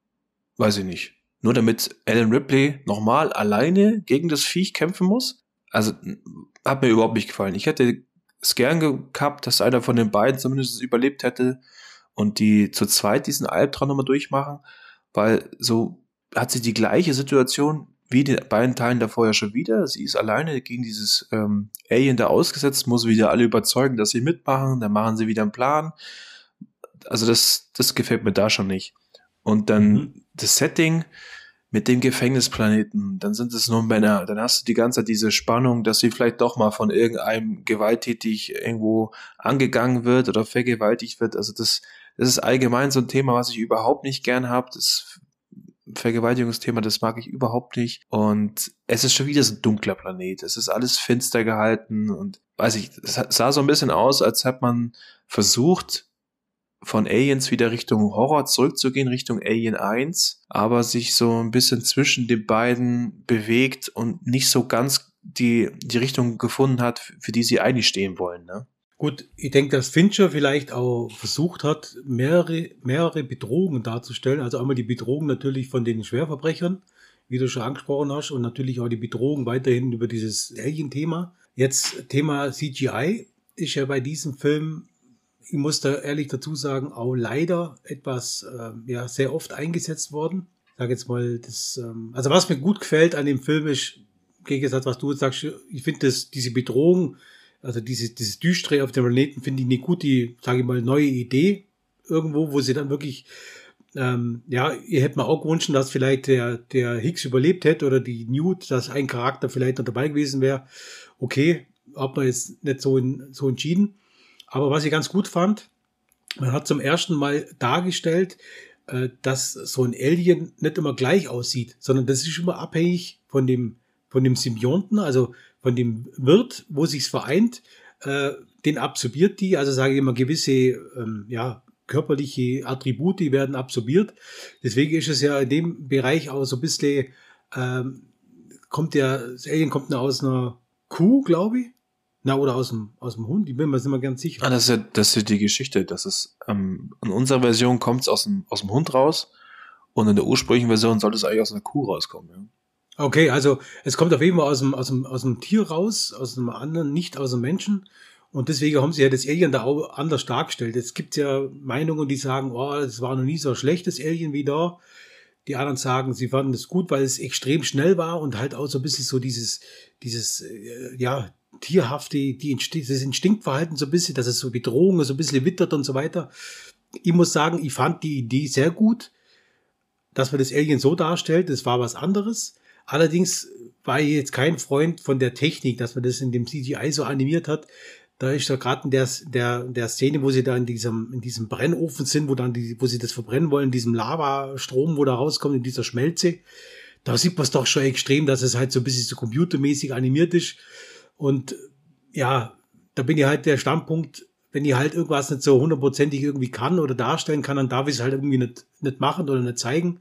B: weiß ich nicht. Nur damit Alan Ripley nochmal alleine gegen das Viech kämpfen muss? Also, hat mir überhaupt nicht gefallen. Ich hätte es gern gehabt, dass einer von den beiden zumindest überlebt hätte und die zu zweit diesen Albtraum nochmal durchmachen, weil so hat sie die gleiche Situation wie die beiden Teilen davor ja schon wieder. Sie ist alleine gegen dieses ähm, Alien da ausgesetzt, muss wieder alle überzeugen, dass sie mitmachen, dann machen sie wieder einen Plan. Also das, das gefällt mir da schon nicht. Und dann mhm. das Setting, mit dem Gefängnisplaneten, dann sind es nur Männer, dann hast du die ganze Zeit diese Spannung, dass sie vielleicht doch mal von irgendeinem gewalttätig irgendwo angegangen wird oder vergewaltigt wird. Also das, das ist allgemein so ein Thema, was ich überhaupt nicht gern habe. Das Vergewaltigungsthema, das mag ich überhaupt nicht. Und es ist schon wieder so ein dunkler Planet. Es ist alles finster gehalten und weiß ich, es sah so ein bisschen aus, als hätte man versucht, von Aliens wieder Richtung Horror zurückzugehen, Richtung Alien 1, aber sich so ein bisschen zwischen den beiden bewegt und nicht so ganz die, die Richtung gefunden hat, für die sie eigentlich stehen wollen. Ne?
A: Gut, ich denke, dass Fincher vielleicht auch versucht hat, mehrere, mehrere Bedrohungen darzustellen. Also einmal die Bedrohung natürlich von den Schwerverbrechern, wie du schon angesprochen hast, und natürlich auch die Bedrohung weiterhin über dieses Alien-Thema. Jetzt Thema CGI ist ja bei diesem Film, ich muss da ehrlich dazu sagen, auch leider etwas äh, ja sehr oft eingesetzt worden. Sage jetzt mal, das, ähm, also was mir gut gefällt an dem Film ist, Gegensatz, was du sagst, ich finde diese Bedrohung, also diese, dieses Düstere auf dem Planeten, finde ich eine gute, sage ich mal, neue Idee irgendwo, wo sie dann wirklich ähm, ja, ihr hättet mir auch gewünscht, dass vielleicht der, der Hicks überlebt hätte oder die Newt, dass ein Charakter vielleicht noch dabei gewesen wäre. Okay, hat man jetzt nicht so, in, so entschieden. Aber was ich ganz gut fand, man hat zum ersten Mal dargestellt, äh, dass so ein Alien nicht immer gleich aussieht, sondern das ist immer abhängig von dem, von dem Symbionten, also von dem Wirt, wo sich's vereint, äh, den absorbiert die, also sage ich immer gewisse ähm, ja, körperliche Attribute werden absorbiert. Deswegen ist es ja in dem Bereich auch so ein bisschen, ähm, kommt der, das Alien kommt aus einer Kuh, glaube ich. Na, oder aus dem, aus dem Hund, ich bin mir nicht mehr ganz sicher.
B: Ah, das ist ja, das ist die Geschichte. Das ist, ähm, in unserer Version kommt es aus dem, aus dem Hund raus und in der ursprünglichen Version sollte es eigentlich aus einer Kuh rauskommen, ja.
A: Okay, also es kommt auf jeden Fall aus dem, aus dem, aus dem Tier raus, aus einem anderen, nicht aus dem Menschen. Und deswegen haben sie ja das Alien da auch anders dargestellt. Es gibt ja Meinungen, die sagen, oh, es war noch nie so ein schlechtes Alien wie da. Die anderen sagen, sie fanden es gut, weil es extrem schnell war und halt auch so ein bisschen so dieses, dieses, äh, ja, tierhafte, die, das Instinktverhalten so ein bisschen, dass es so Bedrohung so ein bisschen wittert und so weiter. Ich muss sagen, ich fand die Idee sehr gut, dass man das Alien so darstellt. Das war was anderes. Allerdings war ich jetzt kein Freund von der Technik, dass man das in dem CGI so animiert hat, da ist ja gerade in der, der, der Szene, wo sie da in diesem, in diesem Brennofen sind, wo dann die, wo sie das verbrennen wollen, in diesem Lavastrom, wo da rauskommt, in dieser Schmelze. Da sieht man es doch schon extrem, dass es halt so ein bisschen so computermäßig animiert ist. Und ja, da bin ich halt der Standpunkt, wenn ich halt irgendwas nicht so hundertprozentig irgendwie kann oder darstellen kann, dann darf ich es halt irgendwie nicht, nicht machen oder nicht zeigen.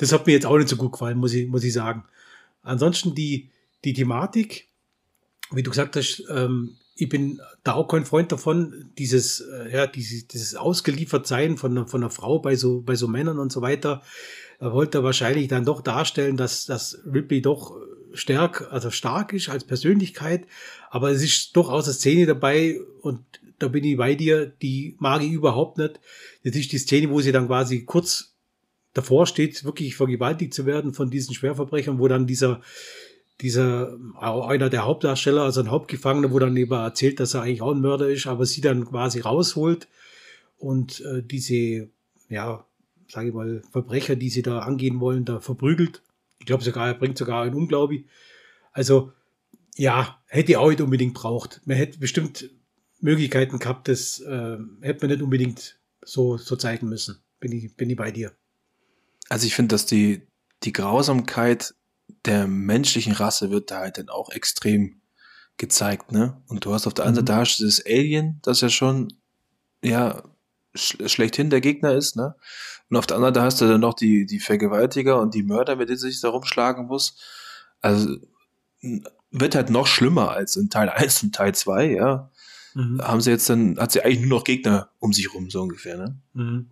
A: Das hat mir jetzt auch nicht so gut gefallen, muss ich, muss ich sagen. Ansonsten die, die Thematik, wie du gesagt hast, ähm, ich bin da auch kein Freund davon, dieses, äh, ja, dieses, dieses ausgeliefert sein von, von einer Frau bei so, bei so Männern und so weiter. Er wollte wahrscheinlich dann doch darstellen, dass, dass Ripley doch stark, also stark ist als Persönlichkeit, aber es ist durchaus eine Szene dabei und da bin ich bei dir, die mag ich überhaupt nicht. Das ist die Szene, wo sie dann quasi kurz davor steht, wirklich vergewaltigt zu werden von diesen Schwerverbrechern, wo dann dieser, dieser, einer der Hauptdarsteller, also ein Hauptgefangener, wo dann eben erzählt, dass er eigentlich auch ein Mörder ist, aber sie dann quasi rausholt und äh, diese, ja, sage ich mal, Verbrecher, die sie da angehen wollen, da verprügelt. Ich glaube sogar, er bringt sogar einen Unglaublich. Also, ja, hätte ich auch nicht unbedingt braucht. Man hätte bestimmt Möglichkeiten gehabt, das äh, hätte man nicht unbedingt so, so zeigen müssen. Bin ich, bin ich bei dir.
B: Also ich finde, dass die, die Grausamkeit der menschlichen Rasse wird da halt dann auch extrem gezeigt, ne? Und du hast auf der einen mhm. Seite hast du das Alien, das ja schon, ja, sch schlechthin der Gegner ist, ne? Und auf der anderen Seite hast du dann noch die, die Vergewaltiger und die Mörder, mit denen sich da rumschlagen muss. Also, wird halt noch schlimmer als in Teil 1 und Teil 2, ja. Mhm. Haben sie jetzt dann, hat sie eigentlich nur noch Gegner um sich rum, so ungefähr, ne? Mhm.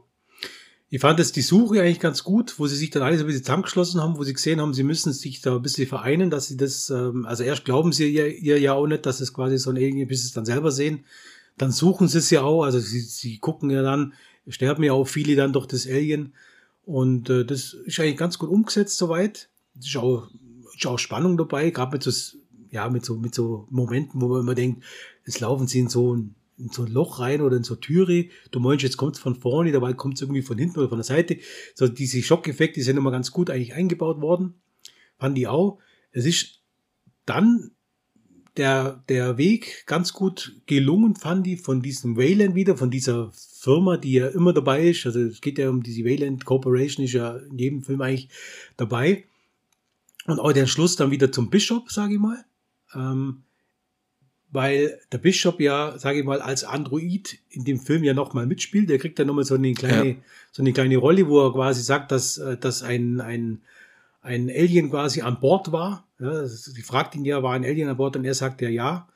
A: Ich fand es die Suche eigentlich ganz gut, wo sie sich dann alle so ein bisschen zusammengeschlossen haben, wo sie gesehen haben, sie müssen sich da ein bisschen vereinen, dass sie das, ähm, also erst glauben sie ihr, ihr ja auch nicht, dass es quasi so ein Alien, bis sie es dann selber sehen. Dann suchen sie es ja auch, also sie, sie gucken ja dann, sterben ja auch viele dann durch das Alien. Und äh, das ist eigentlich ganz gut umgesetzt soweit. Es ist auch, ist auch Spannung dabei, gerade mit so, ja, mit so, mit so Momenten, wo man immer denkt, es laufen sie in so ein in so ein Loch rein oder in so eine Türe. Du meinst, jetzt kommt es von vorne, dabei kommt es irgendwie von hinten oder von der Seite. So diese Schockeffekte sind immer ganz gut eigentlich eingebaut worden. Fand ich auch. Es ist dann der, der Weg ganz gut gelungen, fand ich, von diesem Wayland wieder, von dieser Firma, die ja immer dabei ist. Also es geht ja um diese Wayland Corporation, ist ja in jedem Film eigentlich dabei. Und auch der Schluss dann wieder zum Bishop, sage ich mal. Ähm, weil der Bishop ja, sage ich mal, als Android in dem Film ja nochmal mitspielt. Der kriegt dann nochmal so eine kleine, ja. so eine kleine Rolle, wo er quasi sagt, dass, äh, dass ein, ein, ein Alien quasi an Bord war. Ja, sie fragt ihn ja, war ein Alien an Bord? Und er sagt ja ja.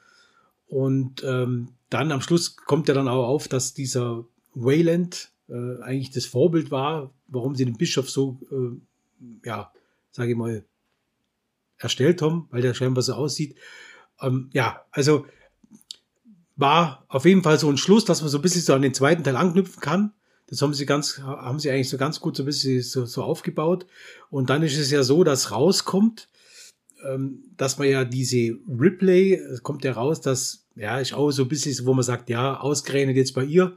A: Und ähm, dann am Schluss kommt er dann auch auf, dass dieser Wayland äh, eigentlich das Vorbild war, warum sie den Bischof so, äh, ja, sage ich mal, erstellt haben, weil der scheinbar so aussieht. Ähm, ja, also war auf jeden Fall so ein Schluss, dass man so ein bisschen so an den zweiten Teil anknüpfen kann. Das haben sie ganz, haben sie eigentlich so ganz gut so ein bisschen so, so aufgebaut. Und dann ist es ja so, dass rauskommt, ähm, dass man ja diese Ripley, es kommt ja raus, dass, ja, ist auch so ein bisschen, wo man sagt, ja, ausgerechnet jetzt bei ihr,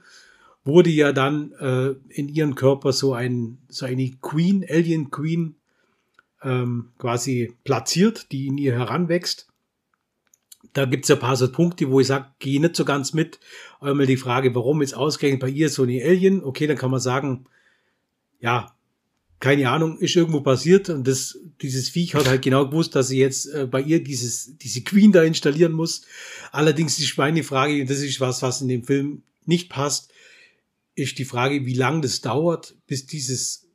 A: wurde ja dann äh, in ihren Körper so ein, so eine Queen, Alien Queen, ähm, quasi platziert, die in ihr heranwächst. Da gibt es ein paar so Punkte, wo ich sage, gehe nicht so ganz mit. Einmal die Frage, warum jetzt ausgerechnet bei ihr so eine Alien? Okay, dann kann man sagen, ja, keine Ahnung, ist irgendwo passiert und das, dieses Viech hat halt genau gewusst, dass sie jetzt äh, bei ihr dieses, diese Queen da installieren muss. Allerdings ist meine Frage, und das ist was, was in dem Film nicht passt, ist die Frage, wie lange das dauert, bis dieses,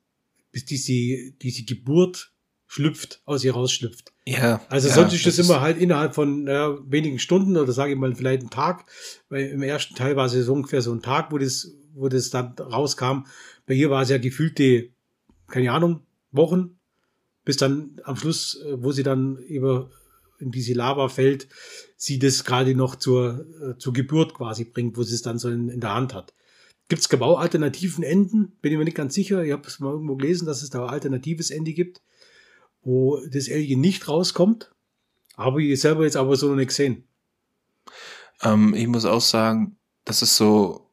A: bis diese, diese Geburt schlüpft, aus ihr rausschlüpft. Ja. Also ja, sonst ist das, immer halt innerhalb von ja, wenigen Stunden oder sage ich mal vielleicht einen Tag. Weil im ersten Teil war es ja so ungefähr so ein Tag, wo das, wo das dann rauskam. Bei ihr war es ja gefühlte, keine Ahnung, Wochen, bis dann am Schluss, äh, wo sie dann über in diese Lava fällt, sie das gerade noch zur, äh, zur Geburt quasi bringt, wo sie es dann so in, in der Hand hat. Gibt es genau alternativen Enden? Bin ich mir nicht ganz sicher. Ich habe es mal irgendwo gelesen, dass es da ein alternatives Ende gibt, wo das Alien nicht rauskommt. Habe ich selber jetzt aber so noch nicht gesehen.
B: Ähm, ich muss auch sagen, das ist so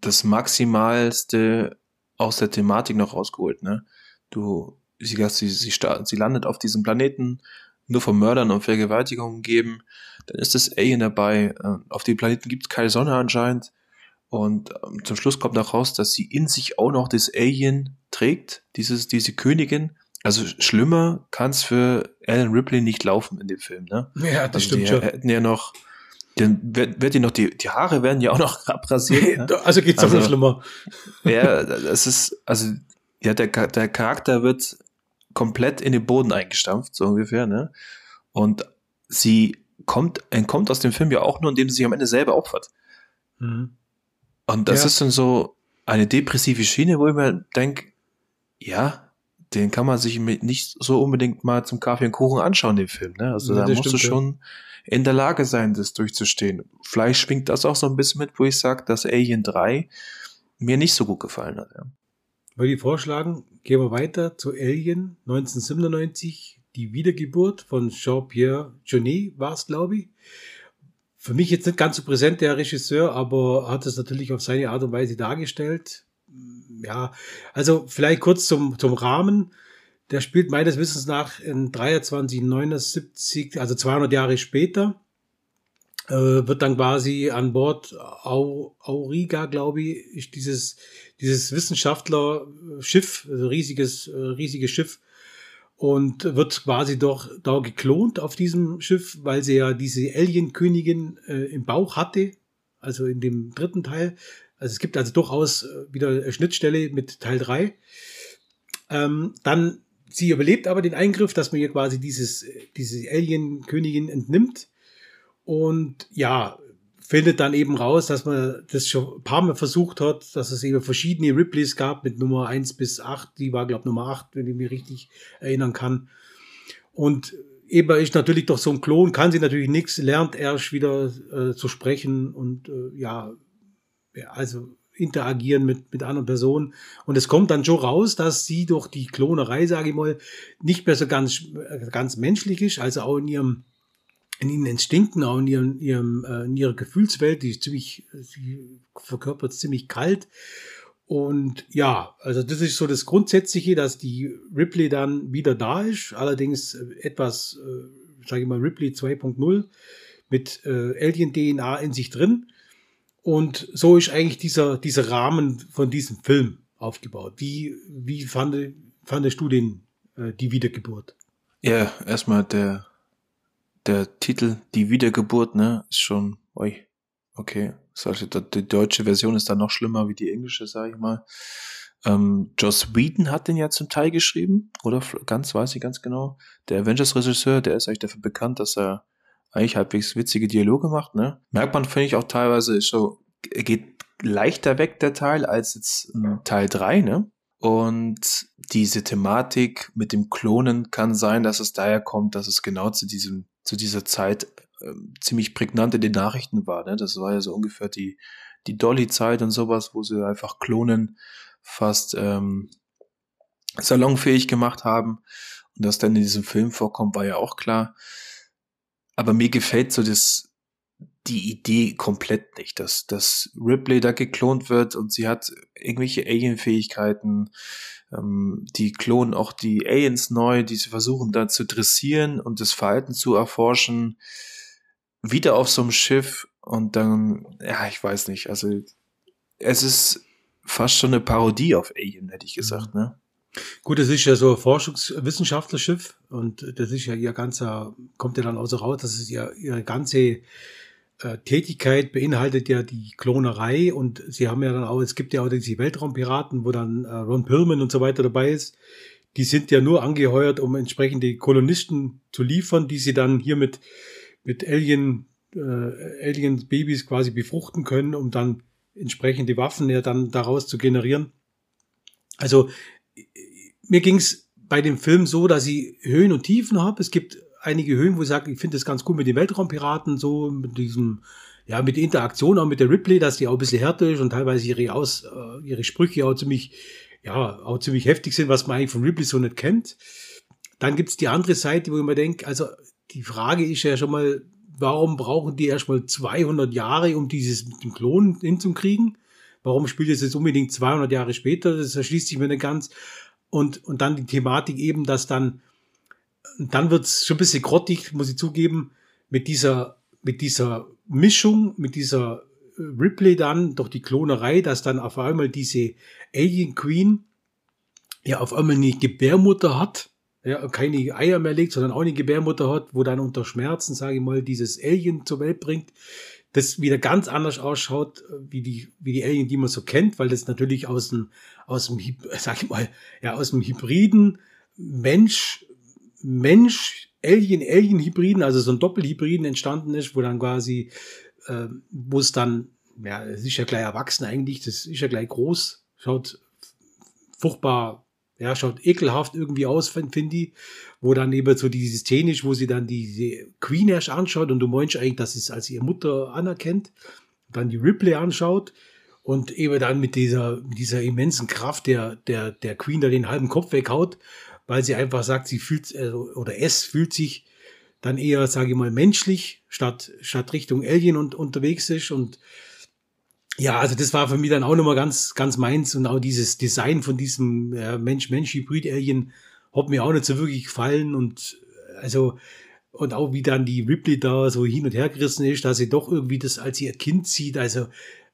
B: das Maximalste aus der Thematik noch rausgeholt. Ne? Du, sie, sie, sie, sie landet auf diesem Planeten, nur von Mördern und Vergewaltigungen umgeben. Dann ist das Alien dabei. Äh, auf dem Planeten gibt es keine Sonne anscheinend. Und ähm, zum Schluss kommt auch raus, dass sie in sich auch noch das Alien trägt, dieses, diese Königin. Also schlimmer kann es für Alan Ripley nicht laufen in dem Film, ne?
A: Ja, das
B: also
A: stimmt
B: die
A: schon.
B: hätten ja noch, dann wird, wird die noch, die, die Haare werden ja auch noch abrasiert.
A: ne? Also geht's also, noch schlimmer.
B: Ja, das ist, also, ja, der, der Charakter wird komplett in den Boden eingestampft, so ungefähr, ne? Und sie kommt, entkommt aus dem Film ja auch nur, indem sie sich am Ende selber opfert. Mhm. Und das ja. ist dann so eine depressive Schiene, wo ich mir denke, ja, den kann man sich nicht so unbedingt mal zum Kaffee und Kuchen anschauen, den Film. Ne? Also ja, da musst stimmt, du schon ja. in der Lage sein, das durchzustehen. Vielleicht schwingt das auch so ein bisschen mit, wo ich sage, dass Alien 3 mir nicht so gut gefallen hat. Ja.
A: Würde ich vorschlagen, gehen wir weiter zu Alien 1997, die Wiedergeburt von Jean-Pierre Jeunet war es, glaube ich für mich jetzt nicht ganz so präsent, der Regisseur, aber hat es natürlich auf seine Art und Weise dargestellt. Ja, also vielleicht kurz zum, zum Rahmen. Der spielt meines Wissens nach in 2379, also 200 Jahre später, äh, wird dann quasi an Bord Au, Auriga, glaube ich, dieses, dieses Wissenschaftler-Schiff, also riesiges, äh, riesiges Schiff, und wird quasi doch da geklont auf diesem Schiff, weil sie ja diese Alien-Königin äh, im Bauch hatte, also in dem dritten Teil. Also es gibt also durchaus äh, wieder eine Schnittstelle mit Teil 3. Ähm, dann, sie überlebt aber den Eingriff, dass man ihr quasi dieses, diese Alien-Königin entnimmt. Und ja, findet dann eben raus, dass man das schon ein paar Mal versucht hat, dass es eben verschiedene Ripleys gab mit Nummer 1 bis 8. Die war, glaube Nummer 8, wenn ich mich richtig erinnern kann. Und Eber ist natürlich doch so ein Klon, kann sie natürlich nichts, lernt erst wieder äh, zu sprechen und äh, ja, also interagieren mit, mit anderen Personen. Und es kommt dann schon raus, dass sie durch die Klonerei, sage ich mal, nicht mehr so ganz, ganz menschlich ist, also auch in ihrem in ihren Instinkten, auch in, ihrem, ihrem, äh, in ihrer Gefühlswelt, die ist ziemlich, sie verkörpert ziemlich kalt. Und ja, also das ist so das Grundsätzliche, dass die Ripley dann wieder da ist, allerdings äh, etwas, äh, sage ich mal, Ripley 2.0 mit äh, Alien-DNA in sich drin. Und so ist eigentlich dieser, dieser Rahmen von diesem Film aufgebaut. Wie, wie fand, fandest du den, äh, die Wiedergeburt?
B: Ja, erstmal der der Titel Die Wiedergeburt, ne, ist schon, oi, okay. Also die deutsche Version ist dann noch schlimmer wie die englische, sage ich mal. Ähm, Joss Whedon hat den ja zum Teil geschrieben, oder ganz, weiß ich ganz genau. Der Avengers-Regisseur, der ist eigentlich dafür bekannt, dass er eigentlich halbwegs witzige Dialoge macht, ne? Merkt man, finde ich, auch teilweise, ist so, geht leichter weg, der Teil, als jetzt Teil 3, ne? Und diese Thematik mit dem Klonen kann sein, dass es daher kommt, dass es genau zu diesem zu dieser Zeit äh, ziemlich prägnant in den Nachrichten war. Ne? Das war ja so ungefähr die, die Dolly-Zeit und sowas, wo sie einfach Klonen fast ähm, salonfähig gemacht haben. Und dass dann in diesem Film vorkommt, war ja auch klar. Aber mir gefällt so das, die Idee komplett nicht, dass, dass Ripley da geklont wird und sie hat irgendwelche Alien-Fähigkeiten. Ähm, die klonen auch die Aliens neu, die sie versuchen da zu dressieren und das Verhalten zu erforschen. Wieder auf so einem Schiff und dann, ja, ich weiß nicht, also es ist fast schon eine Parodie auf Alien, hätte ich gesagt, ne?
A: Gut, das ist ja so ein Forschungswissenschaftlerschiff und das ist ja ihr ganzer, kommt ja dann auch so raus, dass es ja ihre ganze äh, Tätigkeit beinhaltet ja die Klonerei und sie haben ja dann auch, es gibt ja auch diese Weltraumpiraten, wo dann äh, Ron Perlman und so weiter dabei ist. Die sind ja nur angeheuert, um entsprechende Kolonisten zu liefern, die sie dann hier mit, mit Alien, äh, Alien-Babys quasi befruchten können, um dann entsprechende Waffen ja dann daraus zu generieren. Also mir ging es bei dem Film so, dass ich Höhen und Tiefen habe. Es gibt einige Höhen, wo ich sage, ich finde das ganz cool mit den Weltraumpiraten, so mit diesem, ja, mit der Interaktion auch mit der Ripley, dass die auch ein bisschen härter ist und teilweise ihre, Aus, äh, ihre Sprüche auch ziemlich, ja, auch ziemlich heftig sind, was man eigentlich von Ripley so nicht kennt. Dann gibt's die andere Seite, wo ich mir denke, also die Frage ist ja schon mal, warum brauchen die erstmal 200 Jahre, um dieses mit dem Klon hinzukriegen? Warum spielt es jetzt unbedingt 200 Jahre später? Das erschließt sich mir nicht ganz. Und, und dann die Thematik eben, dass dann, dann wird's schon ein bisschen grottig, muss ich zugeben, mit dieser, mit dieser Mischung, mit dieser äh, Ripley dann durch die Klonerei, dass dann auf einmal diese Alien Queen ja auf einmal eine Gebärmutter hat, ja, keine Eier mehr legt, sondern auch eine Gebärmutter hat, wo dann unter Schmerzen, sage ich mal, dieses Alien zur Welt bringt, das wieder ganz anders ausschaut, wie die, wie die Alien, die man so kennt, weil das natürlich aus dem, aus dem, sag ich mal, ja, aus dem Hybriden Mensch, Mensch, Alien, Alien-Hybriden, also so ein Doppelhybriden entstanden ist, wo dann quasi, äh, wo es dann, ja, es ist ja gleich erwachsen eigentlich, das ist ja gleich groß, schaut furchtbar ja, schaut ekelhaft irgendwie aus, finde ich. Wo dann eben so diese Szene ist, wo sie dann diese Queen erst anschaut und du meinst eigentlich, dass sie es als ihre Mutter anerkennt. Dann die Ripley anschaut und eben dann mit dieser, dieser immensen Kraft der, der, der Queen da den halben Kopf weghaut, weil sie einfach sagt, sie fühlt, also, oder es fühlt sich dann eher, sage ich mal, menschlich statt, statt Richtung Alien und, unterwegs ist. Und ja, also das war für mich dann auch nochmal ganz, ganz meins. Und auch dieses Design von diesem äh, Mensch-Mensch-Hybrid-Alien hat mir auch nicht so wirklich gefallen. Und also und auch wie dann die Ripley da so hin und her gerissen ist, dass sie doch irgendwie das als ihr Kind sieht. Also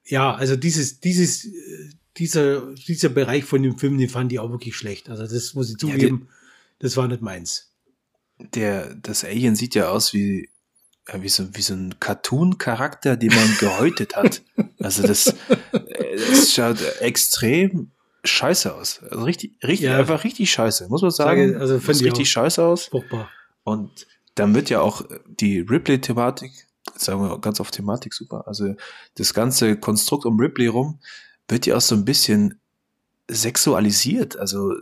A: ja, also dieses, dieses, äh, dieser, dieser Bereich von dem Film, den fand ich auch wirklich schlecht. Also das muss ich zugeben, ja, das war nicht meins.
B: Der, das Alien sieht ja aus wie ja, wie so, wie so ein Cartoon-Charakter, den man gehäutet hat. Also das, äh, das schaut extrem scheiße aus. Also richtig, richtig, ja. einfach richtig scheiße, muss man sagen. Sage, also finde richtig scheiße aus. Furchtbar. Und dann wird ja auch die Ripley-Thematik, sagen wir ganz auf Thematik super, also das ganze Konstrukt um Ripley rum wird ja auch so ein bisschen sexualisiert. Also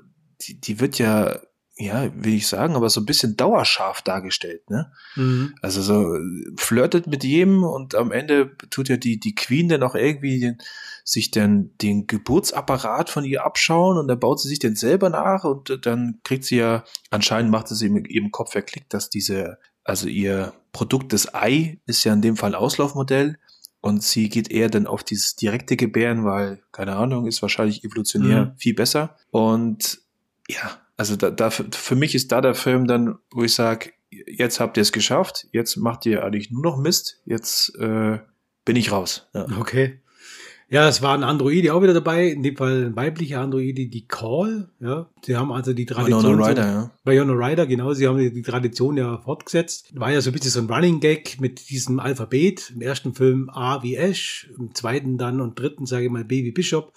B: die, die wird ja ja, will ich sagen, aber so ein bisschen dauerscharf dargestellt, ne? Mhm. Also so flirtet mit jedem und am Ende tut ja die, die Queen dann auch irgendwie den, sich dann den Geburtsapparat von ihr abschauen und dann baut sie sich den selber nach und dann kriegt sie ja, anscheinend macht sie mit ihrem Kopf verklickt, dass diese, also ihr Produkt des Ei ist ja in dem Fall Auslaufmodell und sie geht eher dann auf dieses direkte Gebären, weil, keine Ahnung, ist wahrscheinlich evolutionär mhm. viel besser und ja, also da, da, für mich ist da der Film dann, wo ich sage, jetzt habt ihr es geschafft, jetzt macht ihr eigentlich nur noch Mist, jetzt äh, bin ich raus.
A: Ja. Okay. Ja, es war ein Android auch wieder dabei, in dem Fall ein weiblicher Android, die Call, ja. Sie haben also die Tradition. Winona Ryder, ja. Bei Winona Ryder, genau, sie haben die Tradition ja fortgesetzt. War ja so ein bisschen so ein Running Gag mit diesem Alphabet. Im ersten Film A wie Ash, im zweiten dann und dritten, sage ich mal, B wie Bishop,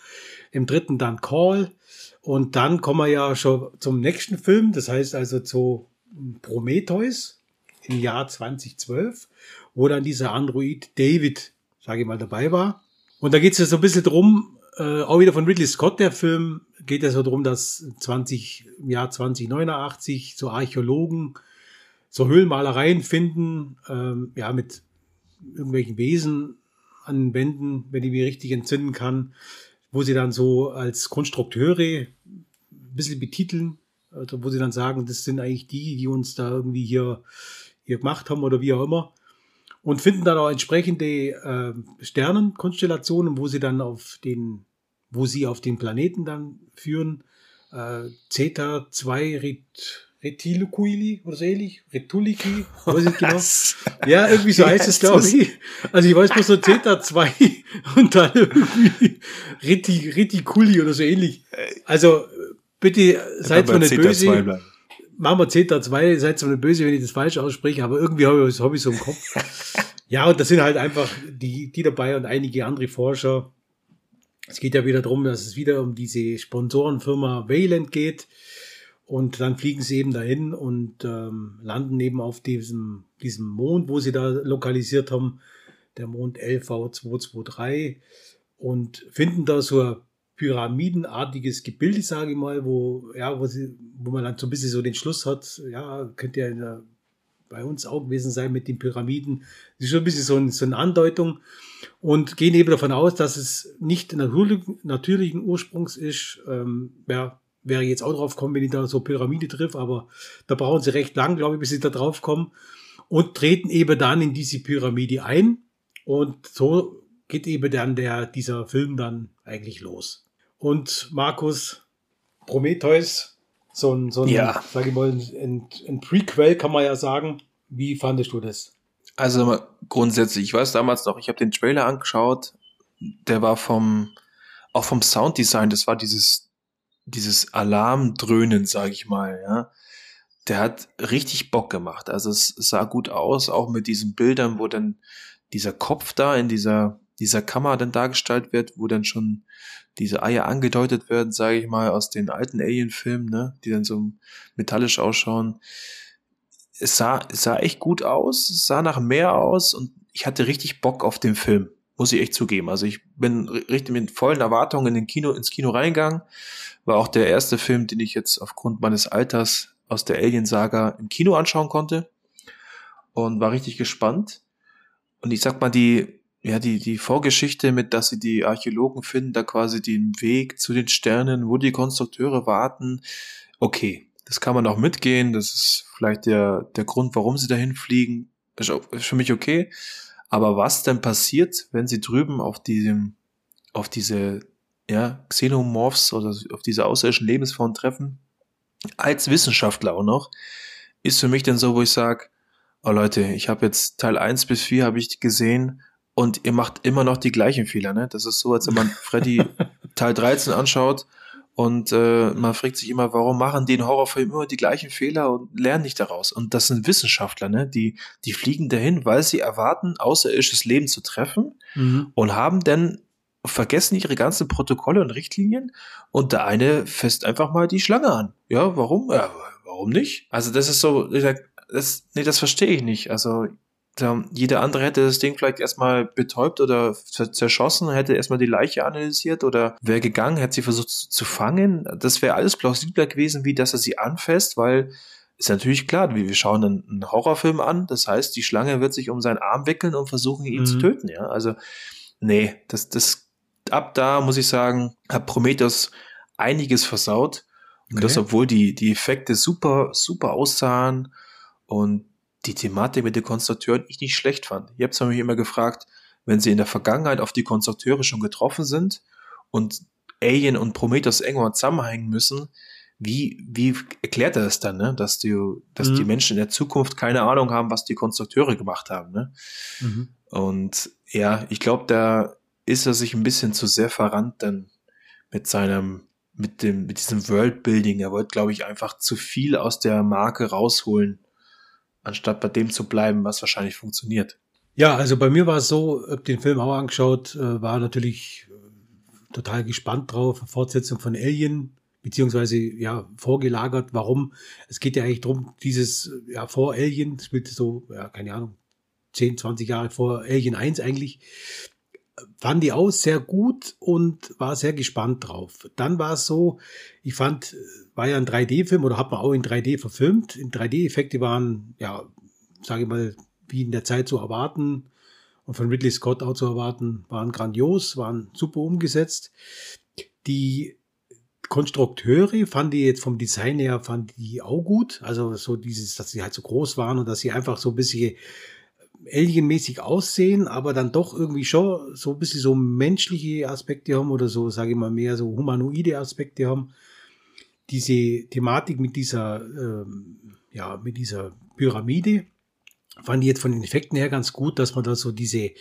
A: im dritten dann Call. Und dann kommen wir ja schon zum nächsten Film, das heißt also zu Prometheus im Jahr 2012, wo dann dieser Android David, sage ich mal, dabei war. Und da geht es ja so ein bisschen drum, äh, auch wieder von Ridley Scott, der Film, geht ja so drum, dass 20, im Jahr 2089 so Archäologen so Höhlenmalereien finden, ähm, ja, mit irgendwelchen Wesen an Wänden, wenn ich mich richtig entsinnen kann, wo sie dann so als Konstrukteure ein bisschen betiteln, also wo sie dann sagen, das sind eigentlich die, die uns da irgendwie hier, hier gemacht haben oder wie auch immer. Und finden dann auch entsprechende äh, Sternenkonstellationen, wo sie dann auf den, wo sie auf den Planeten dann führen. Äh, Zeta 2 Rit Retilucuili oder so ähnlich. Retuliki, weiß ich genau. Ja, irgendwie so heißt es, glaube ich. Also ich weiß bloß so Zeta 2 und dann irgendwie Reti, Reticuli oder so ähnlich. Also bitte seid mir nicht böse. Machen wir Zeta 2, seid mir nicht böse, wenn ich das falsch ausspreche, aber irgendwie habe ich, hab ich so im Kopf. ja, und das sind halt einfach die, die dabei und einige andere Forscher. Es geht ja wieder darum, dass es wieder um diese Sponsorenfirma Wayland geht und dann fliegen sie eben dahin und ähm, landen eben auf diesem, diesem Mond, wo sie da lokalisiert haben, der Mond LV223, und finden da so ein pyramidenartiges Gebilde, sage ich mal, wo, ja, wo, sie, wo man dann so ein bisschen so den Schluss hat, ja, könnte ja der, bei uns auch gewesen sein mit den Pyramiden. Das ist schon ein bisschen so, ein, so eine Andeutung und gehen eben davon aus, dass es nicht natürlich, natürlichen Ursprungs ist. Ähm, ja, wäre jetzt auch drauf kommen, wenn ich da so Pyramide triff, aber da brauchen sie recht lang, glaube ich, bis sie da drauf kommen und treten eben dann in diese Pyramide ein und so geht eben dann der, dieser Film dann eigentlich los. Und Markus, Prometheus, so ein, so ein ja. sag ich mal, ein, ein Prequel kann man ja sagen. Wie fandest du das?
B: Also grundsätzlich, ich weiß damals noch, ich habe den Trailer angeschaut, der war vom, auch vom Sounddesign, das war dieses dieses Alarmdröhnen, sage ich mal, ja, der hat richtig Bock gemacht. Also es sah gut aus, auch mit diesen Bildern, wo dann dieser Kopf da in dieser dieser Kammer dann dargestellt wird, wo dann schon diese Eier angedeutet werden, sage ich mal, aus den alten Alien-Filmen, ne, die dann so metallisch ausschauen. Es sah, es sah echt gut aus, es sah nach mehr aus und ich hatte richtig Bock auf den Film, muss ich echt zugeben. Also ich bin richtig mit vollen Erwartungen in den Kino, ins Kino reingegangen war auch der erste Film, den ich jetzt aufgrund meines Alters aus der Alien-Saga im Kino anschauen konnte und war richtig gespannt. Und ich sag mal, die, ja, die, die Vorgeschichte mit, dass sie die Archäologen finden, da quasi den Weg zu den Sternen, wo die Konstrukteure warten, okay, das kann man auch mitgehen, das ist vielleicht der, der Grund, warum sie dahin fliegen, ist, ist für mich okay. Aber was denn passiert, wenn sie drüben auf diesem, auf diese ja, Xenomorphs oder auf diese außerirdischen Lebensformen treffen, als Wissenschaftler auch noch, ist für mich dann so, wo ich sage, oh Leute, ich habe jetzt Teil 1 bis 4 habe ich gesehen und ihr macht immer noch die gleichen Fehler, ne? Das ist so, als wenn man Freddy Teil 13 anschaut und äh, man fragt sich immer, warum machen die in Horrorfilmen immer die gleichen Fehler und lernen nicht daraus? Und das sind Wissenschaftler, ne? Die, die fliegen dahin, weil sie erwarten, außerirdisches Leben zu treffen mhm. und haben dann vergessen ihre ganzen Protokolle und Richtlinien und der eine fässt einfach mal die Schlange an. Ja, warum? Ja, warum nicht? Also das ist so, das, nee, das verstehe ich nicht. Also jeder andere hätte das Ding vielleicht erstmal betäubt oder zerschossen, hätte erstmal die Leiche analysiert oder wäre gegangen, hätte sie versucht zu fangen. Das wäre alles plausibler gewesen, wie dass er sie anfasst, weil ist natürlich klar, wir schauen einen Horrorfilm an, das heißt, die Schlange wird sich um seinen Arm wickeln und versuchen, ihn mhm. zu töten, ja. Also, nee, das, das ab da muss ich sagen, hat Prometheus einiges versaut. Und okay. das, obwohl die, die Effekte super, super aussahen und die Thematik mit den Konstrukteuren ich nicht schlecht fand. Ich habe mich immer gefragt, wenn sie in der Vergangenheit auf die Konstrukteure schon getroffen sind und Alien und Prometheus irgendwann zusammenhängen müssen, wie, wie erklärt er das dann, ne? dass, die, dass mhm. die Menschen in der Zukunft keine Ahnung haben, was die Konstrukteure gemacht haben. Ne? Mhm. Und ja, ich glaube, da ist er sich ein bisschen zu sehr verrannt dann mit seinem, mit dem, mit diesem Worldbuilding. Er wollte, glaube ich, einfach zu viel aus der Marke rausholen, anstatt bei dem zu bleiben, was wahrscheinlich funktioniert.
A: Ja, also bei mir war es so, hab den Film auch angeschaut, äh, war natürlich äh, total gespannt drauf, Fortsetzung von Alien, beziehungsweise ja vorgelagert. Warum? Es geht ja eigentlich drum, dieses ja vor Alien, spielt so, ja keine Ahnung, 10, 20 Jahre vor Alien 1 eigentlich fand die auch sehr gut und war sehr gespannt drauf. Dann war es so, ich fand, war ja ein 3D-Film oder hat man auch in 3D verfilmt. In 3D-Effekte waren, ja, sage ich mal, wie in der Zeit zu erwarten und von Ridley Scott auch zu erwarten, waren grandios, waren super umgesetzt. Die Konstrukteure fand die jetzt vom Design her, fand die auch gut. Also so dieses, dass sie halt so groß waren und dass sie einfach so ein bisschen alienmäßig aussehen, aber dann doch irgendwie schon so ein bisschen so menschliche Aspekte haben oder so, sage ich mal, mehr so humanoide Aspekte haben. Diese Thematik mit dieser, ähm, ja, mit dieser Pyramide fand ich jetzt von den Effekten her ganz gut, dass man da so diese,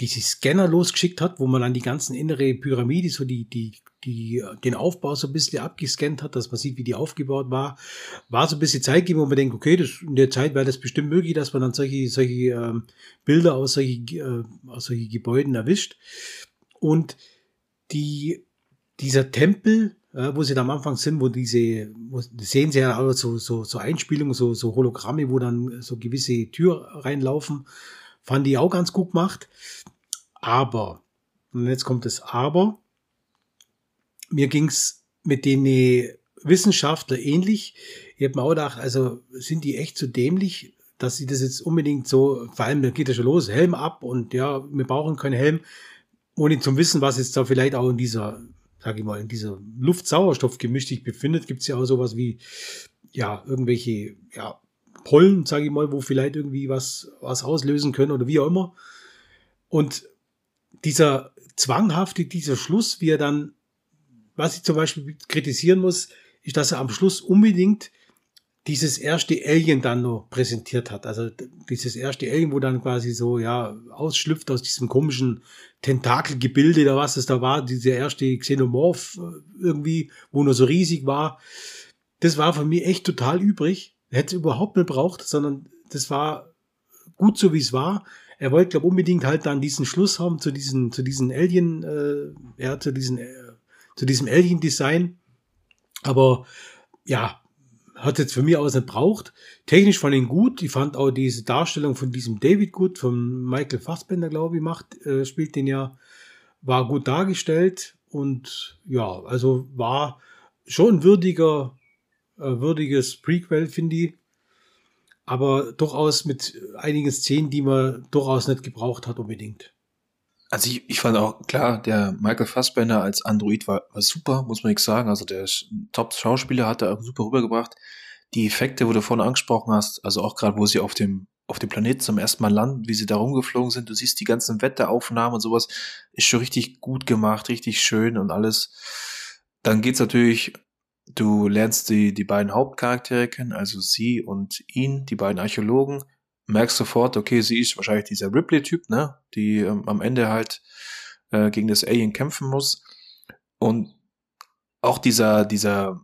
A: diese Scanner losgeschickt hat, wo man dann die ganzen innere Pyramide, so die, die, die, den Aufbau so ein bisschen abgescannt hat, dass man sieht, wie die aufgebaut war. War so ein bisschen Zeit geben, wo man denkt, okay, das, in der Zeit wäre das bestimmt möglich, dass man dann solche, solche ähm, Bilder aus solchen äh, aus solche Gebäuden erwischt. Und die, dieser Tempel, äh, wo sie da am Anfang sind, wo diese, wo, sehen sie ja auch so, so, so Einspielungen, so, so Hologramme, wo dann so gewisse Tür reinlaufen, fand ich auch ganz gut gemacht. Aber, und jetzt kommt das Aber, mir ging's mit den Wissenschaftler ähnlich. Ich habe mir auch gedacht, also sind die echt so dämlich, dass sie das jetzt unbedingt so, vor allem da geht ja schon los, Helm ab und ja, wir brauchen keinen Helm, ohne zu wissen, was jetzt da vielleicht auch in dieser, sag ich mal, in dieser Luft-Sauerstoff-Gemisch sich befindet, gibt's ja auch sowas wie, ja, irgendwelche, ja, Pollen, sage ich mal, wo vielleicht irgendwie was, was auslösen können oder wie auch immer. Und dieser zwanghafte, dieser Schluss, wie er dann was ich zum Beispiel kritisieren muss, ist, dass er am Schluss unbedingt dieses erste Alien dann noch präsentiert hat. Also dieses erste Alien, wo dann quasi so, ja, ausschlüpft aus diesem komischen Tentakelgebilde oder was es da war, dieser erste Xenomorph äh, irgendwie, wo nur so riesig war. Das war für mich echt total übrig. Hätte es überhaupt nicht braucht, sondern das war gut so, wie es war. Er wollte, glaube unbedingt halt dann diesen Schluss haben zu diesen, zu diesen Alien, äh, ja, zu diesen äh, zu diesem Alien-Design. Aber ja, hat jetzt für mich aus nicht braucht. Technisch fand ich ihn gut. Ich fand auch diese Darstellung von diesem David gut, von Michael Fassbender, glaube ich, macht, äh, spielt den ja, war gut dargestellt und ja, also war schon würdiger, äh, würdiges Prequel, finde ich. Aber durchaus mit einigen Szenen, die man durchaus nicht gebraucht hat unbedingt.
B: Also ich, ich fand auch, klar, der Michael Fassbender als Android war, war super, muss man nichts sagen. Also der Top-Schauspieler hat er super rübergebracht. Die Effekte, wo du vorhin angesprochen hast, also auch gerade, wo sie auf dem, auf dem Planeten zum ersten Mal landen, wie sie da rumgeflogen sind, du siehst die ganzen Wetteraufnahmen und sowas, ist schon richtig gut gemacht, richtig schön und alles. Dann geht's natürlich, du lernst die, die beiden Hauptcharaktere kennen, also sie und ihn, die beiden Archäologen, merkst sofort, okay, sie ist wahrscheinlich dieser Ripley-Typ, ne, die ähm, am Ende halt äh, gegen das Alien kämpfen muss. Und auch dieser, dieser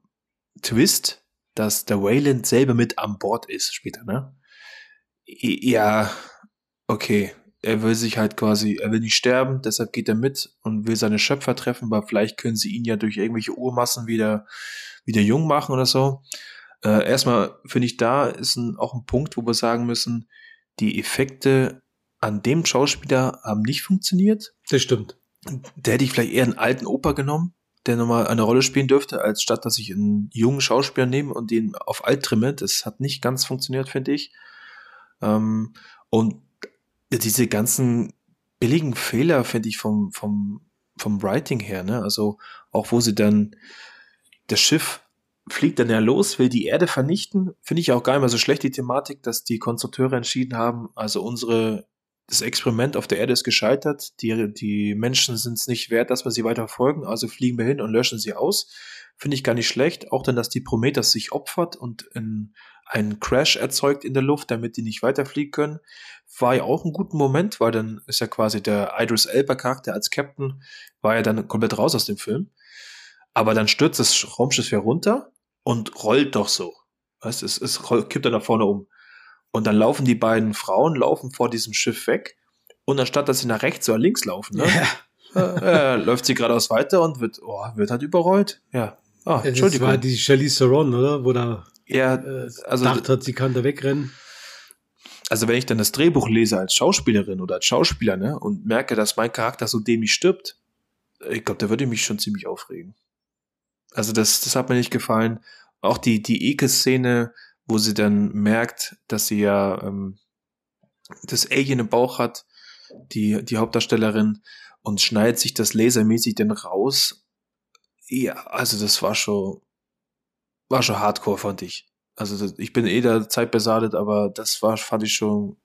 B: Twist, dass der Wayland selber mit an Bord ist später, ne? Ja, okay. Er will sich halt quasi, er will nicht sterben, deshalb geht er mit und will seine Schöpfer treffen, weil vielleicht können sie ihn ja durch irgendwelche Urmassen wieder, wieder jung machen oder so. Äh, erstmal finde ich, da ist ein, auch ein Punkt, wo wir sagen müssen, die Effekte an dem Schauspieler haben nicht funktioniert.
A: Das stimmt.
B: Der hätte ich vielleicht eher einen alten Opa genommen, der nochmal eine Rolle spielen dürfte, als statt, dass ich einen jungen Schauspieler nehme und den auf alt trimme. Das hat nicht ganz funktioniert, finde ich. Ähm, und diese ganzen billigen Fehler, finde ich, vom, vom, vom Writing her, ne? Also auch wo sie dann das Schiff fliegt dann ja los, will die Erde vernichten. Finde ich auch gar nicht mal so schlecht, die Thematik, dass die Konstrukteure entschieden haben, also unsere, das Experiment auf der Erde ist gescheitert, die, die Menschen sind es nicht wert, dass wir sie weiter verfolgen, also fliegen wir hin und löschen sie aus. Finde ich gar nicht schlecht. Auch dann, dass die Prometheus sich opfert und in, einen Crash erzeugt in der Luft, damit die nicht weiterfliegen können. War ja auch ein guter Moment, weil dann ist ja quasi der Idris Elba Charakter als Captain, war ja dann komplett raus aus dem Film. Aber dann stürzt das Raumschiff ja runter und rollt doch so. Weißt, es, es kippt dann nach vorne um. Und dann laufen die beiden Frauen, laufen vor diesem Schiff weg. Und anstatt dass sie nach rechts oder links laufen, ne, ja. äh, läuft sie geradeaus weiter und wird, oh, wird halt überrollt. Ja.
A: Ah, ja, Entschuldigung. Das war die Charlize Theron, oder? Wo da
B: ja, äh,
A: also, gedacht hat, sie kann da wegrennen.
B: also wenn ich dann das Drehbuch lese als Schauspielerin oder als Schauspieler, ne, und merke, dass mein Charakter so dämlich stirbt, ich glaube, da würde ich mich schon ziemlich aufregen. Also das, das hat mir nicht gefallen. Auch die, die Eke-Szene, wo sie dann merkt, dass sie ja ähm, das Alien im Bauch hat, die, die Hauptdarstellerin, und schneidet sich das lasermäßig dann raus. Ja, also das war schon, war schon hardcore, fand ich. Also das, ich bin eh der Zeit besadet, aber das war, fand ich schon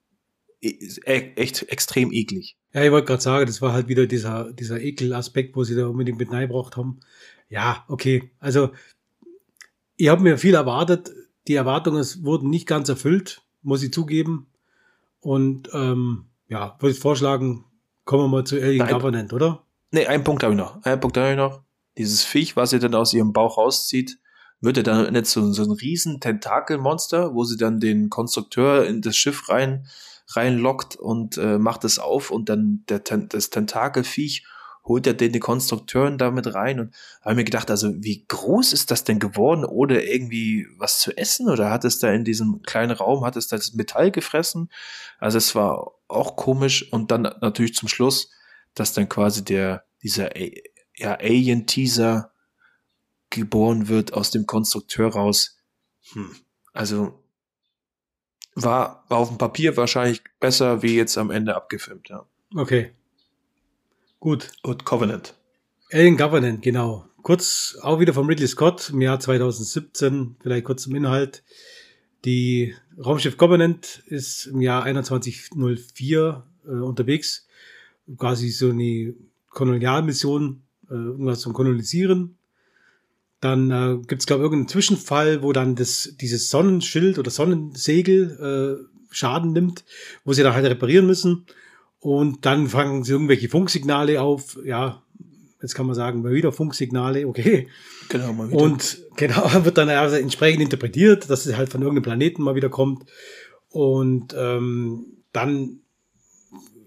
B: e, e, echt extrem eklig.
A: Ja, ich wollte gerade sagen, das war halt wieder dieser, dieser Ekelaspekt, wo sie da unbedingt mit reingebracht haben. Ja, okay. Also, ich habe mir viel erwartet. Die Erwartungen wurden nicht ganz erfüllt, muss ich zugeben. Und ähm, ja, würde ich vorschlagen, kommen wir mal zu Alien Nein, Government, oder?
B: Nee, einen Punkt habe ich noch. Einen Punkt habe ich noch. Dieses Viech, was sie dann aus ihrem Bauch rauszieht, wird er dann nicht so, so ein riesen Tentakelmonster, wo sie dann den Konstrukteur in das Schiff rein reinlockt und äh, macht es auf und dann der, das Tentakelviech holt er den, den Konstrukteuren damit rein und habe mir gedacht, also wie groß ist das denn geworden oder irgendwie was zu essen oder hat es da in diesem kleinen Raum, hat es das Metall gefressen? Also es war auch komisch und dann natürlich zum Schluss, dass dann quasi der, dieser ja, Alien-Teaser geboren wird aus dem Konstrukteur raus. Hm. Also war, war auf dem Papier wahrscheinlich besser wie jetzt am Ende abgefilmt, ja.
A: Okay. Gut.
B: Und Covenant.
A: Alien Covenant, genau. Kurz auch wieder von Ridley Scott im Jahr 2017, vielleicht kurz zum Inhalt. Die Raumschiff Covenant ist im Jahr 2104 äh, unterwegs. Quasi so eine Kolonialmission, äh, irgendwas zum Kolonisieren. Dann äh, gibt es, glaube ich, irgendeinen Zwischenfall, wo dann das, dieses Sonnenschild oder Sonnensegel äh, Schaden nimmt, wo sie dann halt reparieren müssen. Und dann fangen sie irgendwelche Funksignale auf. Ja, jetzt kann man sagen, mal wieder Funksignale, okay. Genau, mal wieder. Und genau, wird dann also entsprechend interpretiert, dass es halt von irgendeinem Planeten mal wieder kommt. Und ähm, dann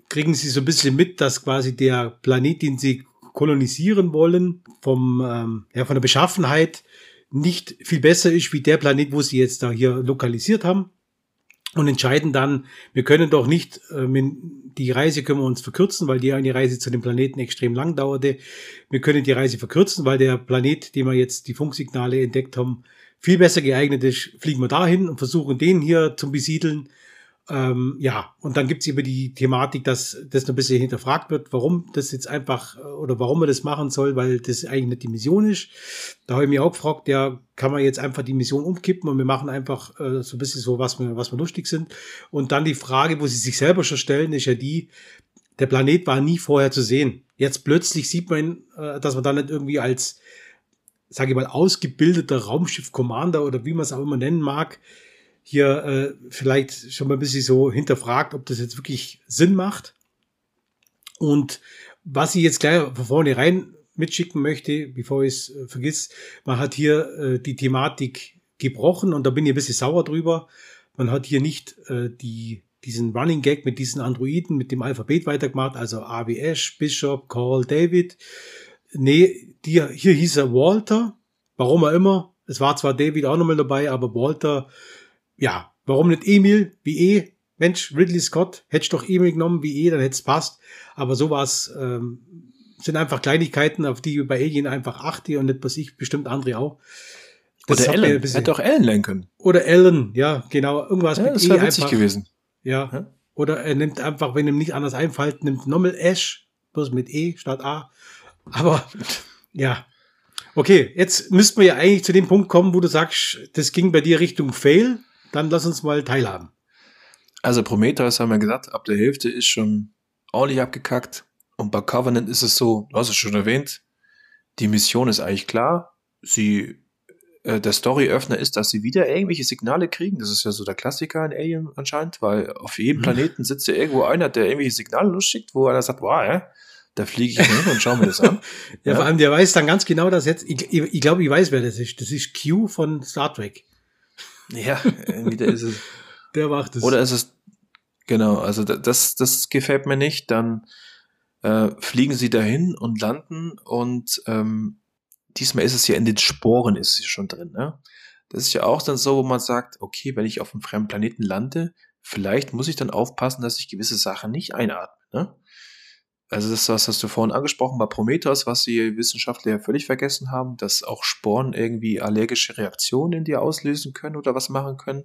A: kriegen sie so ein bisschen mit, dass quasi der Planet, den sie kolonisieren wollen, vom, ähm, ja, von der Beschaffenheit nicht viel besser ist wie der Planet, wo sie jetzt da hier lokalisiert haben. Und entscheiden dann, wir können doch nicht, äh, die Reise können wir uns verkürzen, weil die eine Reise zu dem Planeten extrem lang dauerte. Wir können die Reise verkürzen, weil der Planet, dem wir jetzt die Funksignale entdeckt haben, viel besser geeignet ist. Fliegen wir dahin und versuchen den hier zu besiedeln ähm, ja, und dann gibt's über die Thematik, dass das noch ein bisschen hinterfragt wird, warum das jetzt einfach äh, oder warum man das machen soll, weil das eigentlich nicht die Mission ist. Da habe ich mir auch gefragt, ja, kann man jetzt einfach die Mission umkippen und wir machen einfach äh, so ein bisschen so, was wir, was wir lustig sind. Und dann die Frage, wo sie sich selber schon stellen, ist ja die, der Planet war nie vorher zu sehen. Jetzt plötzlich sieht man, äh, dass man dann nicht irgendwie als, sage ich mal, ausgebildeter Raumschiff-Commander oder wie man es auch immer nennen mag, hier äh, vielleicht schon mal ein bisschen so hinterfragt, ob das jetzt wirklich Sinn macht. Und was ich jetzt gleich von vorne rein mitschicken möchte, bevor ich es äh, vergiss, man hat hier äh, die Thematik gebrochen und da bin ich ein bisschen sauer drüber. Man hat hier nicht äh, die, diesen Running Gag mit diesen Androiden, mit dem Alphabet weitergemacht, also AWS, Bishop, Call, David. Nee, die, hier hieß er Walter, warum er immer. Es war zwar David auch nochmal dabei, aber Walter ja, warum nicht Emil wie eh? Mensch, Ridley Scott, hätte ich doch Emil genommen wie eh, dann hätte es passt. Aber sowas ähm, sind einfach Kleinigkeiten, auf die ich bei Alien einfach achte und nicht was ich, bestimmt andere auch.
B: Das Oder Ellen. Hätte auch Ellen lenken.
A: Oder Ellen, ja, genau. Irgendwas
B: ja, mit das wäre witzig einfach, gewesen.
A: Ja. ja. Oder er nimmt einfach, wenn ihm nicht anders einfällt, nimmt nochmal Ash, bloß mit E statt A. Aber ja. Okay, jetzt müssten wir ja eigentlich zu dem Punkt kommen, wo du sagst, das ging bei dir Richtung Fail. Dann lass uns mal teilhaben.
B: Also Prometheus haben wir gesagt, ab der Hälfte ist schon ordentlich abgekackt. Und bei Covenant ist es so, du hast es schon erwähnt, die Mission ist eigentlich klar. Sie, äh, der Storyöffner ist, dass sie wieder irgendwelche Signale kriegen. Das ist ja so der Klassiker in Alien anscheinend, weil auf jedem mhm. Planeten sitzt ja irgendwo einer, der irgendwelche Signale losschickt, wo einer sagt, wow, ja, da fliege ich hin und schau mir das an.
A: ja, ja, vor allem, der weiß dann ganz genau, dass jetzt, ich, ich, ich glaube, ich weiß, wer das ist. Das ist Q von Star Trek.
B: Ja, wieder ist es.
A: Der macht es.
B: Oder ist es, genau, also das, das gefällt mir nicht. Dann äh, fliegen sie dahin und landen und ähm, diesmal ist es ja in den Sporen ist es schon drin, ne? Das ist ja auch dann so, wo man sagt, okay, wenn ich auf einem fremden Planeten lande, vielleicht muss ich dann aufpassen, dass ich gewisse Sachen nicht einatme. Ne? Also das, das hast du vorhin angesprochen bei Prometheus, was die Wissenschaftler ja völlig vergessen haben, dass auch Sporen irgendwie allergische Reaktionen in dir auslösen können oder was machen können.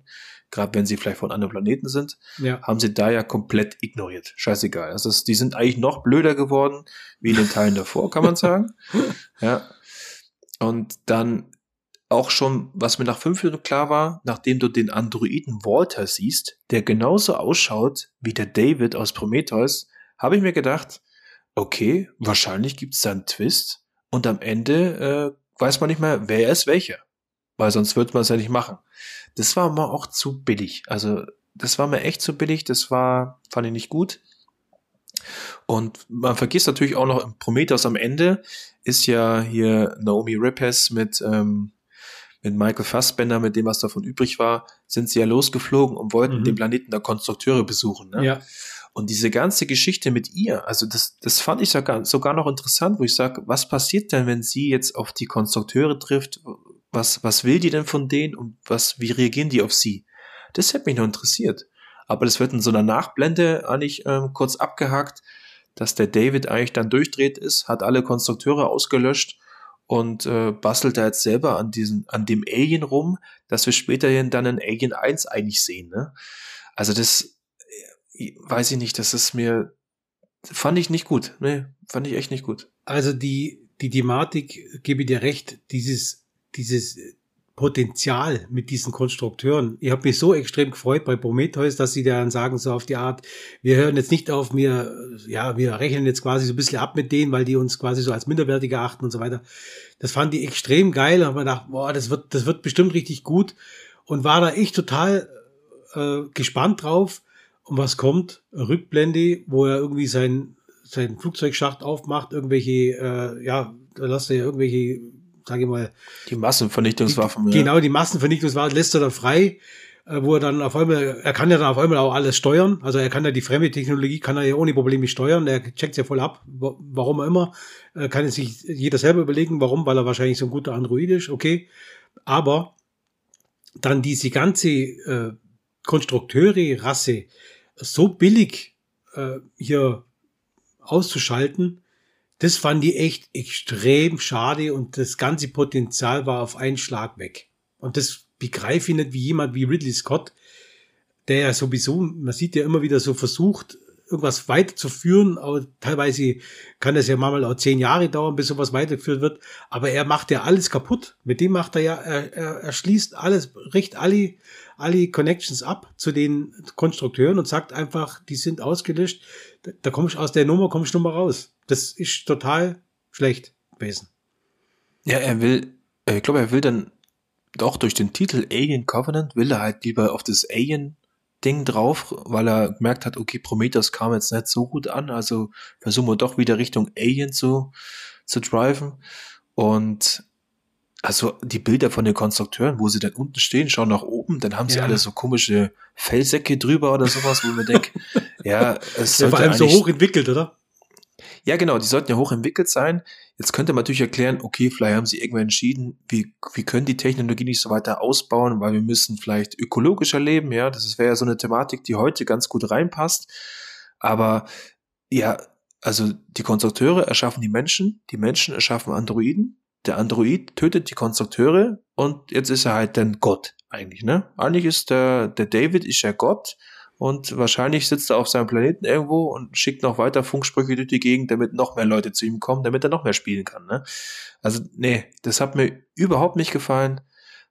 B: Gerade wenn sie vielleicht von anderen Planeten sind, ja. haben sie da ja komplett ignoriert. Scheißegal. Also das, die sind eigentlich noch blöder geworden wie in den Teilen davor, kann man sagen. ja. Und dann auch schon, was mir nach fünf Minuten klar war, nachdem du den Androiden Walter siehst, der genauso ausschaut wie der David aus Prometheus, habe ich mir gedacht, okay, wahrscheinlich gibt es da einen Twist und am Ende äh, weiß man nicht mehr, wer ist welcher. Weil sonst würde man es ja nicht machen. Das war mal auch zu billig. Also, das war mir echt zu billig. Das war, fand ich nicht gut. Und man vergisst natürlich auch noch im Prometheus am Ende ist ja hier Naomi Rippes mit, ähm, mit Michael Fassbender, mit dem, was davon übrig war, sind sie ja losgeflogen und wollten mhm. den Planeten der Konstrukteure besuchen. Ne? Ja. Und diese ganze Geschichte mit ihr, also das, das fand ich sogar, sogar noch interessant, wo ich sage, was passiert denn, wenn sie jetzt auf die Konstrukteure trifft? Was, was will die denn von denen und was, wie reagieren die auf sie? Das hätte mich noch interessiert. Aber das wird in so einer Nachblende eigentlich ähm, kurz abgehakt, dass der David eigentlich dann durchdreht ist, hat alle Konstrukteure ausgelöscht und äh, bastelt da jetzt selber an diesem, an dem Alien rum, dass wir späterhin dann in Alien 1 eigentlich sehen. Ne? Also das, weiß ich nicht, das ist mir, fand ich nicht gut. Nee, fand ich echt nicht gut.
A: Also die, die Thematik, gebe dir recht, dieses, dieses Potenzial mit diesen Konstrukteuren. Ich habe mich so extrem gefreut bei Prometheus, dass sie dann sagen so auf die Art, wir hören jetzt nicht auf mir, ja, wir rechnen jetzt quasi so ein bisschen ab mit denen, weil die uns quasi so als minderwertig achten und so weiter. Das fand ich extrem geil. Da habe gedacht, boah, das wird, das wird bestimmt richtig gut und war da echt total äh, gespannt drauf. Und was kommt? Rückblende, wo er irgendwie sein, sein Flugzeugschacht aufmacht, irgendwelche, äh, ja, da lässt er ja irgendwelche, sage ich mal.
B: Die Massenvernichtungswaffen.
A: Die, ja. Genau, die Massenvernichtungswaffen lässt er dann frei, äh, wo er dann auf einmal, er kann ja dann auf einmal auch alles steuern. Also er kann ja die fremde Technologie, kann er ja ohne Probleme steuern. Er checkt ja voll ab, warum er immer. Äh, kann sich jeder selber überlegen, warum, weil er wahrscheinlich so ein guter Android ist, okay. Aber dann diese ganze äh, Konstrukteure-Rasse, so billig äh, hier auszuschalten, das fand ich echt extrem schade und das ganze Potenzial war auf einen Schlag weg. Und das begreife ich nicht wie jemand wie Ridley Scott, der ja sowieso, man sieht ja immer wieder so versucht, irgendwas weiterzuführen, aber teilweise kann das ja manchmal auch zehn Jahre dauern, bis sowas weitergeführt wird, aber er macht ja alles kaputt. Mit dem macht er ja, er, er, er schließt alles, bricht alle alle Connections ab zu den Konstrukteuren und sagt einfach, die sind ausgelöscht. Da, da komme ich aus der Nummer, komme ich Nummer raus. Das ist total schlecht gewesen.
B: Ja, er will, ich glaube, er will dann doch durch den Titel Alien Covenant will er halt lieber auf das Alien Ding drauf, weil er gemerkt hat, okay, Prometheus kam jetzt nicht so gut an, also versuchen wir doch wieder Richtung Alien zu, zu driven. Und also die Bilder von den Konstrukteuren, wo sie dann unten stehen, schauen nach oben, dann haben sie ja. alle so komische Fellsäcke drüber oder sowas, wo man denkt, ja, es ja,
A: vor allem so hoch entwickelt, oder?
B: Ja, genau, die sollten ja hoch entwickelt sein. Jetzt könnte man natürlich erklären, okay, vielleicht haben sie irgendwann entschieden, wie, wie können die Technologie nicht so weiter ausbauen, weil wir müssen vielleicht ökologischer leben, ja, das wäre ja so eine Thematik, die heute ganz gut reinpasst. Aber ja, also die Konstrukteure erschaffen die Menschen, die Menschen erschaffen Androiden, der Android tötet die Konstrukteure und jetzt ist er halt dann Gott eigentlich, ne? Eigentlich ist der, der David ist ja Gott und wahrscheinlich sitzt er auf seinem Planeten irgendwo und schickt noch weiter Funksprüche durch die Gegend, damit noch mehr Leute zu ihm kommen, damit er noch mehr spielen kann, ne? Also, nee, das hat mir überhaupt nicht gefallen.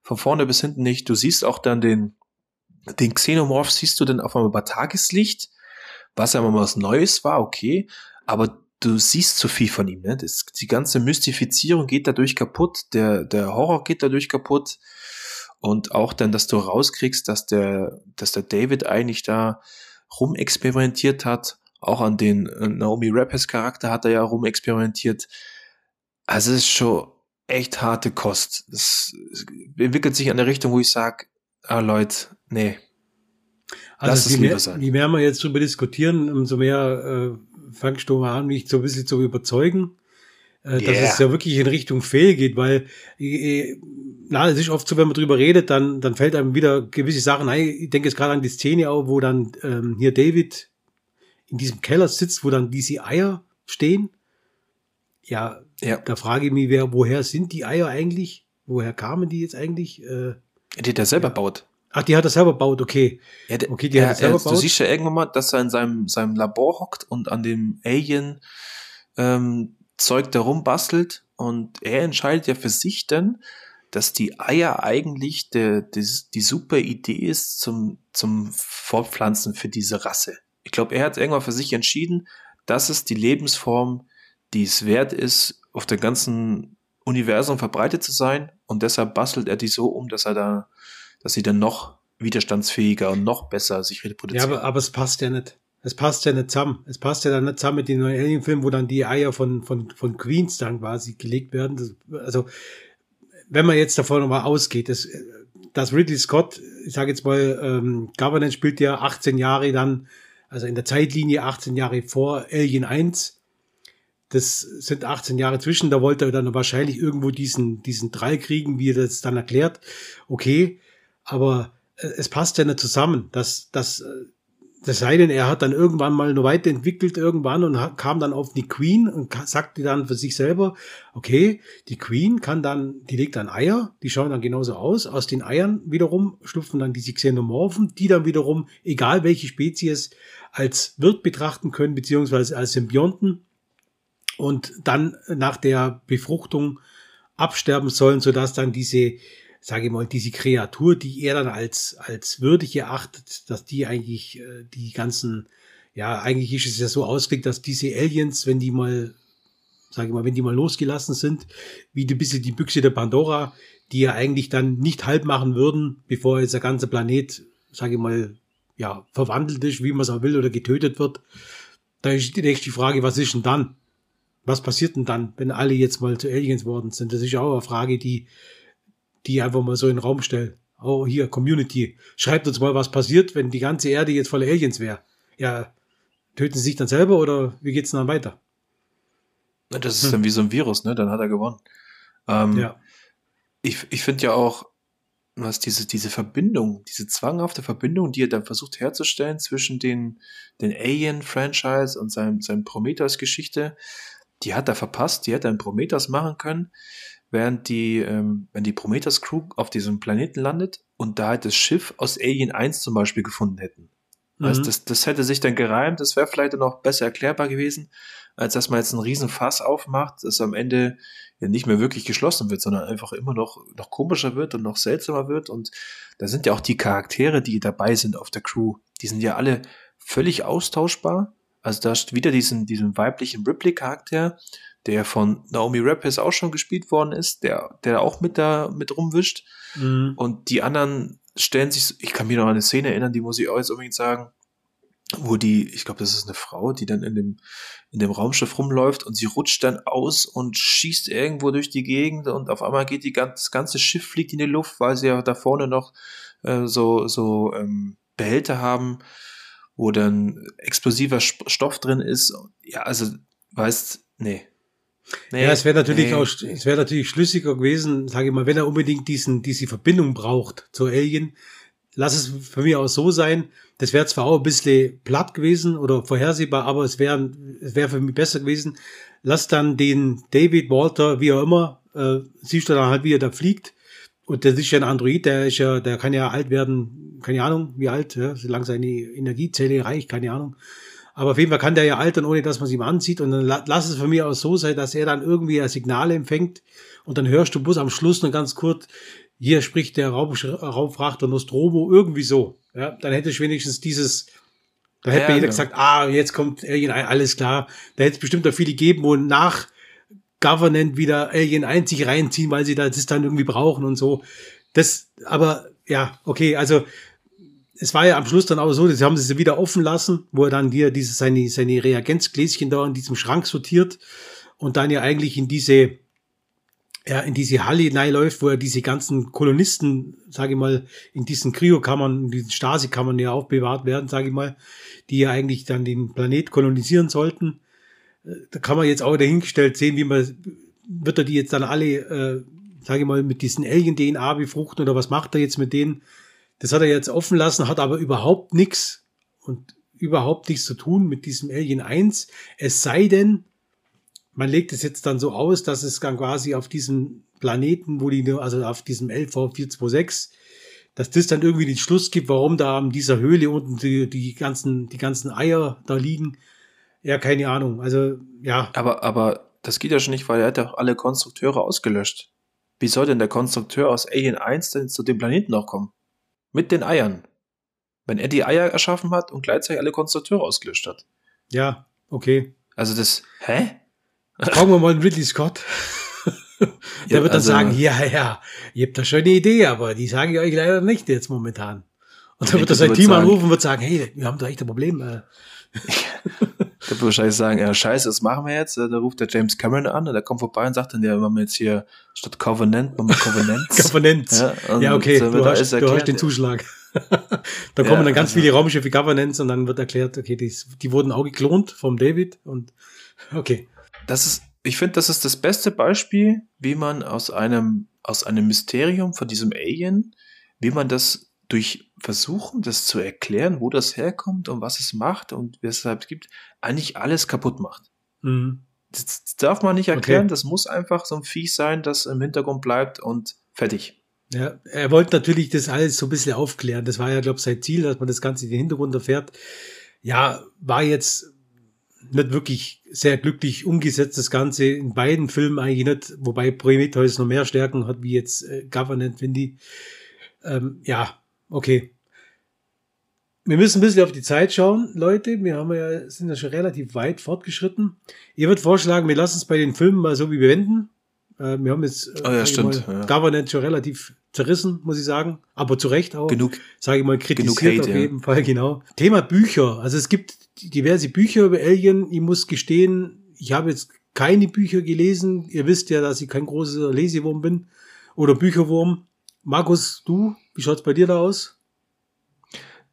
B: Von vorne bis hinten nicht. Du siehst auch dann den, den Xenomorph siehst du dann auf einmal bei Tageslicht, was ja mal was Neues war, okay, aber du siehst zu viel von ihm, ne? Das, die ganze Mystifizierung geht dadurch kaputt, der, der Horror geht dadurch kaputt. Und auch dann, dass du rauskriegst, dass der, dass der David eigentlich da rumexperimentiert hat. Auch an den äh, Naomi Rappers Charakter hat er ja rumexperimentiert. Also es ist schon echt harte Kost. Es entwickelt sich in eine Richtung, wo ich sage, ah Leute, nee.
A: Also je mehr, je mehr wir jetzt darüber diskutieren, umso mehr äh, fangst du mal an, mich so ein bisschen zu überzeugen. äh, dass yeah. es ja wirklich in Richtung Fehl geht, weil äh, na, es ist oft so, wenn man drüber redet, dann, dann fällt einem wieder gewisse Sachen ein. Ich denke jetzt gerade an die Szene auch, wo dann ähm, hier David in diesem Keller sitzt, wo dann diese Eier stehen. Ja, ja. da frage ich mich, wer, woher sind die Eier eigentlich? Woher kamen die jetzt eigentlich? Äh,
B: die der selber ja. baut.
A: Ach, die hat er selber baut, okay.
B: Ja, der, okay, die hat er selber baut. Du siehst ja irgendwann mal, dass er in seinem, seinem Labor hockt und an dem Alien ähm, Zeug darum bastelt und er entscheidet ja für sich dann, dass die Eier eigentlich de, de, die super Idee ist zum, zum Fortpflanzen für diese Rasse. Ich glaube, er hat irgendwann für sich entschieden, dass es die Lebensform, die es wert ist, auf dem ganzen Universum verbreitet zu sein und deshalb bastelt er die so um, dass er da, dass sie dann noch widerstandsfähiger und noch besser sich reproduzieren.
A: Ja, aber, aber es passt ja nicht. Es passt ja nicht zusammen. Es passt ja dann nicht zusammen mit den neuen Alien-Filmen, wo dann die Eier von, von, von Queens dann quasi gelegt werden. Das, also, wenn man jetzt davon nochmal ausgeht, dass, dass Ridley Scott, ich sage jetzt mal, ähm, Governance spielt ja 18 Jahre dann, also in der Zeitlinie 18 Jahre vor Alien 1. Das sind 18 Jahre zwischen, da wollte er dann wahrscheinlich irgendwo diesen, diesen Drall kriegen, wie er das dann erklärt. Okay, aber äh, es passt ja nicht zusammen, dass, dass äh, das sei denn, er hat dann irgendwann mal nur weiterentwickelt irgendwann und kam dann auf die Queen und sagte dann für sich selber, okay, die Queen kann dann, die legt dann Eier, die schauen dann genauso aus. Aus den Eiern wiederum schlüpfen dann diese Xenomorphen, die dann wiederum, egal welche Spezies, als Wirt betrachten können, beziehungsweise als Symbionten und dann nach der Befruchtung absterben sollen, sodass dann diese sage ich mal, diese Kreatur, die er dann als, als würdig erachtet, dass die eigentlich äh, die ganzen, ja, eigentlich ist es ja so ausgelegt, dass diese Aliens, wenn die mal, sage ich mal, wenn die mal losgelassen sind, wie ein bisschen die Büchse der Pandora, die ja eigentlich dann nicht halb machen würden, bevor jetzt der ganze Planet, sage ich mal, ja, verwandelt ist, wie man es auch will, oder getötet wird. Da ist die nächste Frage, was ist denn dann? Was passiert denn dann, wenn alle jetzt mal zu Aliens worden sind? Das ist auch eine Frage, die die einfach mal so in den Raum stellen. Oh, hier, Community, schreibt uns mal, was passiert, wenn die ganze Erde jetzt voller Aliens wäre. Ja, töten sie sich dann selber oder wie geht's dann weiter?
B: Das ist hm. dann wie so ein Virus, ne? Dann hat er gewonnen. Ähm, ja. Ich, ich finde ja auch, was diese, diese Verbindung, diese zwanghafte Verbindung, die er dann versucht herzustellen zwischen den, den Alien-Franchise und seinem, seinem Prometheus-Geschichte, die hat er verpasst, die hätte er in Prometheus machen können während die, ähm, wenn die Prometheus Crew auf diesem Planeten landet und da halt das Schiff aus Alien 1 zum Beispiel gefunden hätten. Mhm. Also das, das hätte sich dann gereimt, das wäre vielleicht dann auch besser erklärbar gewesen, als dass man jetzt einen riesen Fass aufmacht, das am Ende ja nicht mehr wirklich geschlossen wird, sondern einfach immer noch, noch komischer wird und noch seltsamer wird. Und da sind ja auch die Charaktere, die dabei sind auf der Crew, die sind ja alle völlig austauschbar. Also da ist wieder diesen, diesen weiblichen Ripley-Charakter, der von Naomi Rapace auch schon gespielt worden ist, der, der auch mit da mit rumwischt. Mhm. Und die anderen stellen sich, ich kann mich noch an eine Szene erinnern, die muss ich auch jetzt unbedingt sagen, wo die, ich glaube, das ist eine Frau, die dann in dem, in dem Raumschiff rumläuft und sie rutscht dann aus und schießt irgendwo durch die Gegend und auf einmal geht die ganze, das ganze Schiff fliegt in die Luft, weil sie ja da vorne noch äh, so, so ähm, Behälter haben, wo dann explosiver Stoff drin ist. Ja, also, weißt, nee,
A: Nee, ja, es wäre natürlich nee. auch, es wäre natürlich schlüssiger gewesen, sage ich mal, wenn er unbedingt diesen, diese Verbindung braucht zur Alien, lass es für mich auch so sein. Das wäre zwar auch ein bisschen platt gewesen oder vorhersehbar, aber es wäre, es wäre für mich besser gewesen. Lass dann den David Walter, wie auch immer, äh, siehst du dann halt, wie er da fliegt. Und das ist ja ein Android, der ist ja, der kann ja alt werden, keine Ahnung, wie alt, ja, solange seine Energiezelle reicht, keine Ahnung. Aber auf jeden Fall kann der ja altern, ohne dass man es ihm anzieht. Und dann lass es von mir aus so sein, dass er dann irgendwie ein Signal empfängt. Und dann hörst du bloß am Schluss noch ganz kurz, hier spricht der Raum, Raumfrachter Nostromo, irgendwie so. Ja, dann hätte ich wenigstens dieses, da hätte ja, mir jeder ja. gesagt, ah, jetzt kommt Alien 1, alles klar. Da hätte es bestimmt auch viele gegeben, wo nach Governant wieder Alien 1 sich reinziehen, weil sie das dann irgendwie brauchen und so. Das, aber ja, okay, also es war ja am Schluss dann auch so, sie haben sie wieder offen lassen, wo er dann hier diese, seine, seine Reagenzgläschen da in diesem Schrank sortiert und dann ja eigentlich in diese, ja, in diese Halle hineinläuft, wo er diese ganzen Kolonisten, sage ich mal, in diesen Kryokammern, in diesen Stasikammern ja aufbewahrt werden, sage ich mal, die ja eigentlich dann den Planet kolonisieren sollten. da kann man jetzt auch dahingestellt sehen, wie man, wird er die jetzt dann alle, äh, sage ich mal, mit diesen Alien-DNA befruchten oder was macht er jetzt mit denen? Das hat er jetzt offen lassen, hat aber überhaupt nichts und überhaupt nichts zu tun mit diesem Alien 1. Es sei denn, man legt es jetzt dann so aus, dass es dann quasi auf diesem Planeten, wo die, also auf diesem LV426, dass das dann irgendwie den Schluss gibt, warum da in dieser Höhle unten die, die ganzen, die ganzen Eier da liegen. Ja, keine Ahnung. Also, ja.
B: Aber, aber das geht ja schon nicht, weil er hat ja alle Konstrukteure ausgelöscht. Wie soll denn der Konstrukteur aus Alien 1 denn zu dem Planeten noch kommen? Mit den Eiern. Wenn er die Eier erschaffen hat und gleichzeitig alle Konstrukteure ausgelöscht hat.
A: Ja, okay.
B: Also das, hä?
A: Fragen wir mal einen Ridley Scott. Der ja, wird dann also, sagen, ja, ja, ihr habt da schon eine Idee, aber die sagen ich euch leider nicht jetzt momentan. Und dann wird er sein Team sagen, anrufen und wird sagen, hey, wir haben da echt ein Problem.
B: Der wird wahrscheinlich sagen, ja, scheiße, das machen wir jetzt. Da ruft der James Cameron an und der kommt vorbei und sagt dann, ja, wir haben jetzt hier statt Covenant, machen wir Covenants.
A: Covenants. Ja, ja okay, du hast, du hast, den Zuschlag. da kommen ja, dann ganz also, viele Raumschiffe Governance und dann wird erklärt, okay, die, die wurden auch geklont vom David und okay.
B: Das ist, ich finde, das ist das beste Beispiel, wie man aus einem, aus einem Mysterium von diesem Alien, wie man das durch Versuchen, das zu erklären, wo das herkommt und was es macht und weshalb es gibt, eigentlich alles kaputt macht. Mhm. Das, darf man nicht erklären, okay. das muss einfach so ein Viech sein, das im Hintergrund bleibt und fertig.
A: Ja, er wollte natürlich das alles so ein bisschen aufklären. Das war ja, glaube ich, sein Ziel, dass man das Ganze in den Hintergrund erfährt. Ja, war jetzt nicht wirklich sehr glücklich umgesetzt, das Ganze in beiden Filmen eigentlich nicht, wobei Prometheus noch mehr Stärken hat, wie jetzt äh, Governant, finde ich. Ähm, ja, okay. Wir müssen ein bisschen auf die Zeit schauen, Leute. Wir haben ja, sind ja schon relativ weit fortgeschritten. Ihr würdet vorschlagen, wir lassen es bei den Filmen mal so wie wir wenden. Äh, wir haben jetzt
B: äh, oh ja, stimmt,
A: mal, ja. Governance schon relativ zerrissen, muss ich sagen. Aber zu Recht auch.
B: Genug.
A: Sage ich mal, kritisiert Hate, auf jeden Fall, genau. Thema Bücher. Also es gibt diverse Bücher über Alien. Ich muss gestehen, ich habe jetzt keine Bücher gelesen. Ihr wisst ja, dass ich kein großer Lesewurm bin. Oder Bücherwurm. Markus, du, wie schaut's bei dir da aus?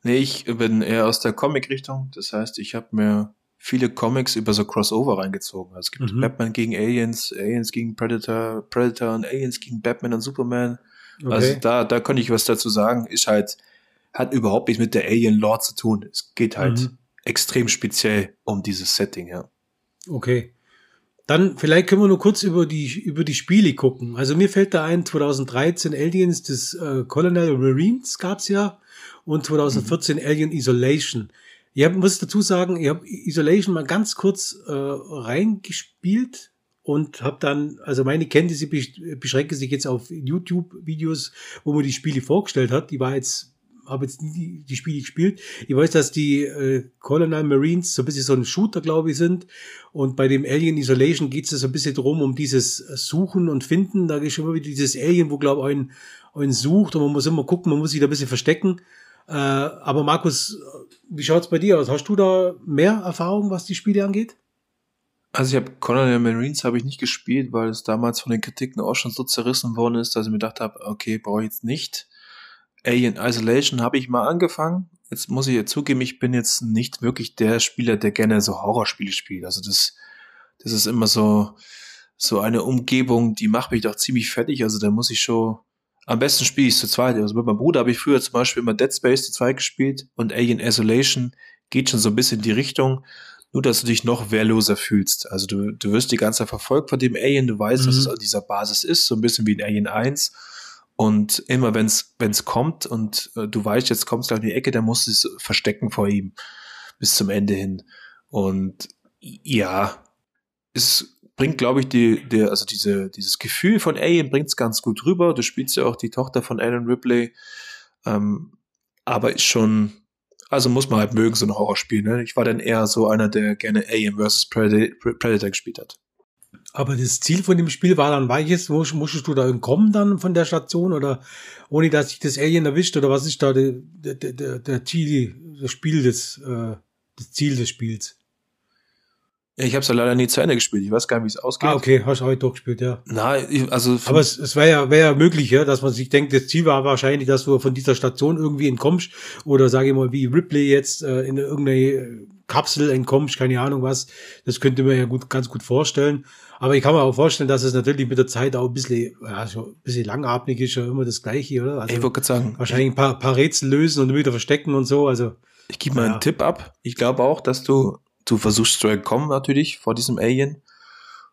B: Nee, ich bin eher aus der Comic-Richtung. Das heißt, ich habe mir viele Comics über so Crossover reingezogen. Also es gibt mhm. Batman gegen Aliens, Aliens gegen Predator, Predator und Aliens gegen Batman und Superman. Okay. Also da, da könnte ich was dazu sagen. Ist halt, hat überhaupt nichts mit der Alien-Lore zu tun. Es geht halt mhm. extrem speziell um dieses Setting, ja.
A: Okay. Dann vielleicht können wir nur kurz über die, über die Spiele gucken. Also mir fällt da ein, 2013 Aliens des äh, Colonel Marines gab's ja und 2014 mhm. Alien Isolation. Ich hab, muss dazu sagen, ich habe Isolation mal ganz kurz äh, reingespielt und habe dann, also meine Kenntnisse beschränken sich jetzt auf YouTube-Videos, wo man die Spiele vorgestellt hat. Die war jetzt, habe jetzt nie die, die Spiele gespielt. Ich weiß, dass die äh, Colonial Marines so ein bisschen so ein Shooter, glaube ich, sind. Und bei dem Alien Isolation geht es so ein bisschen drum, um dieses Suchen und Finden. Da ist schon immer wieder dieses Alien, wo, glaube ich, einen, einen sucht und man muss immer gucken, man muss sich da ein bisschen verstecken. Äh, aber Markus, wie schaut's bei dir aus? Hast du da mehr Erfahrung, was die Spiele angeht?
B: Also ich habe Colonial Marines habe ich nicht gespielt, weil es damals von den Kritiken auch schon so zerrissen worden ist, dass ich mir gedacht habe, okay, brauche ich jetzt nicht. Alien Isolation habe ich mal angefangen. Jetzt muss ich ja zugeben, ich bin jetzt nicht wirklich der Spieler, der gerne so Horrorspiele spielt. Also das, das ist immer so, so eine Umgebung, die macht mich doch ziemlich fertig. Also da muss ich schon am besten spiele ich zu zweit. Also mit meinem Bruder habe ich früher zum Beispiel immer Dead Space zu zweit gespielt und Alien Isolation geht schon so ein bisschen in die Richtung, nur dass du dich noch wehrloser fühlst. Also du, du wirst die ganze Zeit verfolgt von dem Alien, du weißt, mhm. was es an dieser Basis ist, so ein bisschen wie in Alien 1. Und immer wenn es kommt und äh, du weißt, jetzt kommst du auf die Ecke, dann musst du es verstecken vor ihm bis zum Ende hin. Und ja, ist bringt, glaube ich, die, der, also diese, dieses Gefühl von Alien bringt es ganz gut rüber. Du spielst ja auch die Tochter von Alan Ripley. Ähm, aber ist schon, also muss man halt mögen, so ein Horrorspiel. Ne? Ich war dann eher so einer, der gerne Alien vs. Predator, gespielt hat.
A: Aber das Ziel von dem Spiel war dann weiches, musstest du da entkommen dann von der Station oder ohne dass sich das Alien erwischt oder was ist da der, der, der, der Ziel, das Spiel des, äh, das Ziel des Spiels?
B: Ich habe es ja leider nie zu Ende gespielt. Ich weiß gar nicht, wie es ausgeht. Ah,
A: okay, hast du heute durchgespielt, ja.
B: Nein, also.
A: Aber es, es wäre ja, wär ja möglich, ja, dass man sich denkt, das Ziel war wahrscheinlich, dass du von dieser Station irgendwie entkommst oder sage ich mal, wie Ripley jetzt äh, in irgendeine Kapsel entkommst, keine Ahnung was. Das könnte man ja gut, ganz gut vorstellen. Aber ich kann mir auch vorstellen, dass es natürlich mit der Zeit auch ein bisschen, ja, ein bisschen langatmig ist, ja immer das Gleiche, oder?
B: Also ich wollte sagen.
A: Wahrscheinlich ein paar, paar Rätsel lösen und wieder verstecken und so, also.
B: Ich gebe mal ja. einen Tipp ab. Ich glaube auch, dass du, du versuchst zu entkommen natürlich vor diesem Alien.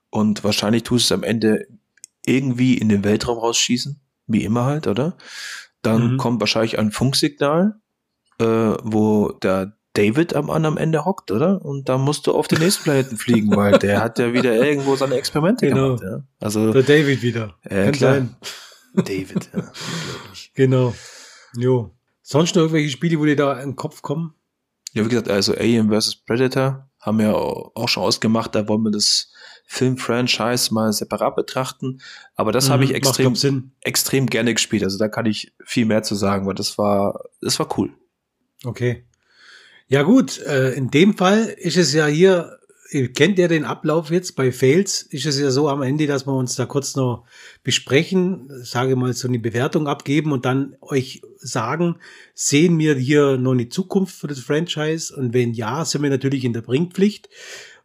B: Und wahrscheinlich tust du es am Ende irgendwie in den Weltraum rausschießen. Wie immer halt, oder? Dann mhm. kommt wahrscheinlich ein Funksignal, äh, wo der David am anderen Ende hockt, oder? Und da musst du auf den nächsten Planeten fliegen, weil der hat ja wieder irgendwo seine Experimente genau. gemacht. Ja?
A: Also, der David wieder.
B: Äh, Kann klar. Sein. David, ja.
A: genau. Jo. Sonst noch irgendwelche Spiele, wo dir da in den Kopf kommen?
B: Ja, wie gesagt, also Alien vs. Predator haben wir auch schon ausgemacht, da wollen wir das Film-Franchise mal separat betrachten. Aber das mhm, habe ich extrem, extrem gerne gespielt. Also da kann ich viel mehr zu sagen, weil das war, das war cool.
A: Okay. Ja gut, äh, in dem Fall ist es ja hier, kennt ihr den Ablauf jetzt bei Fails? Ist es ja so am Ende, dass wir uns da kurz noch besprechen, sage mal so eine Bewertung abgeben und dann euch sagen, sehen wir hier noch eine Zukunft für das Franchise? Und wenn ja, sind wir natürlich in der Bringpflicht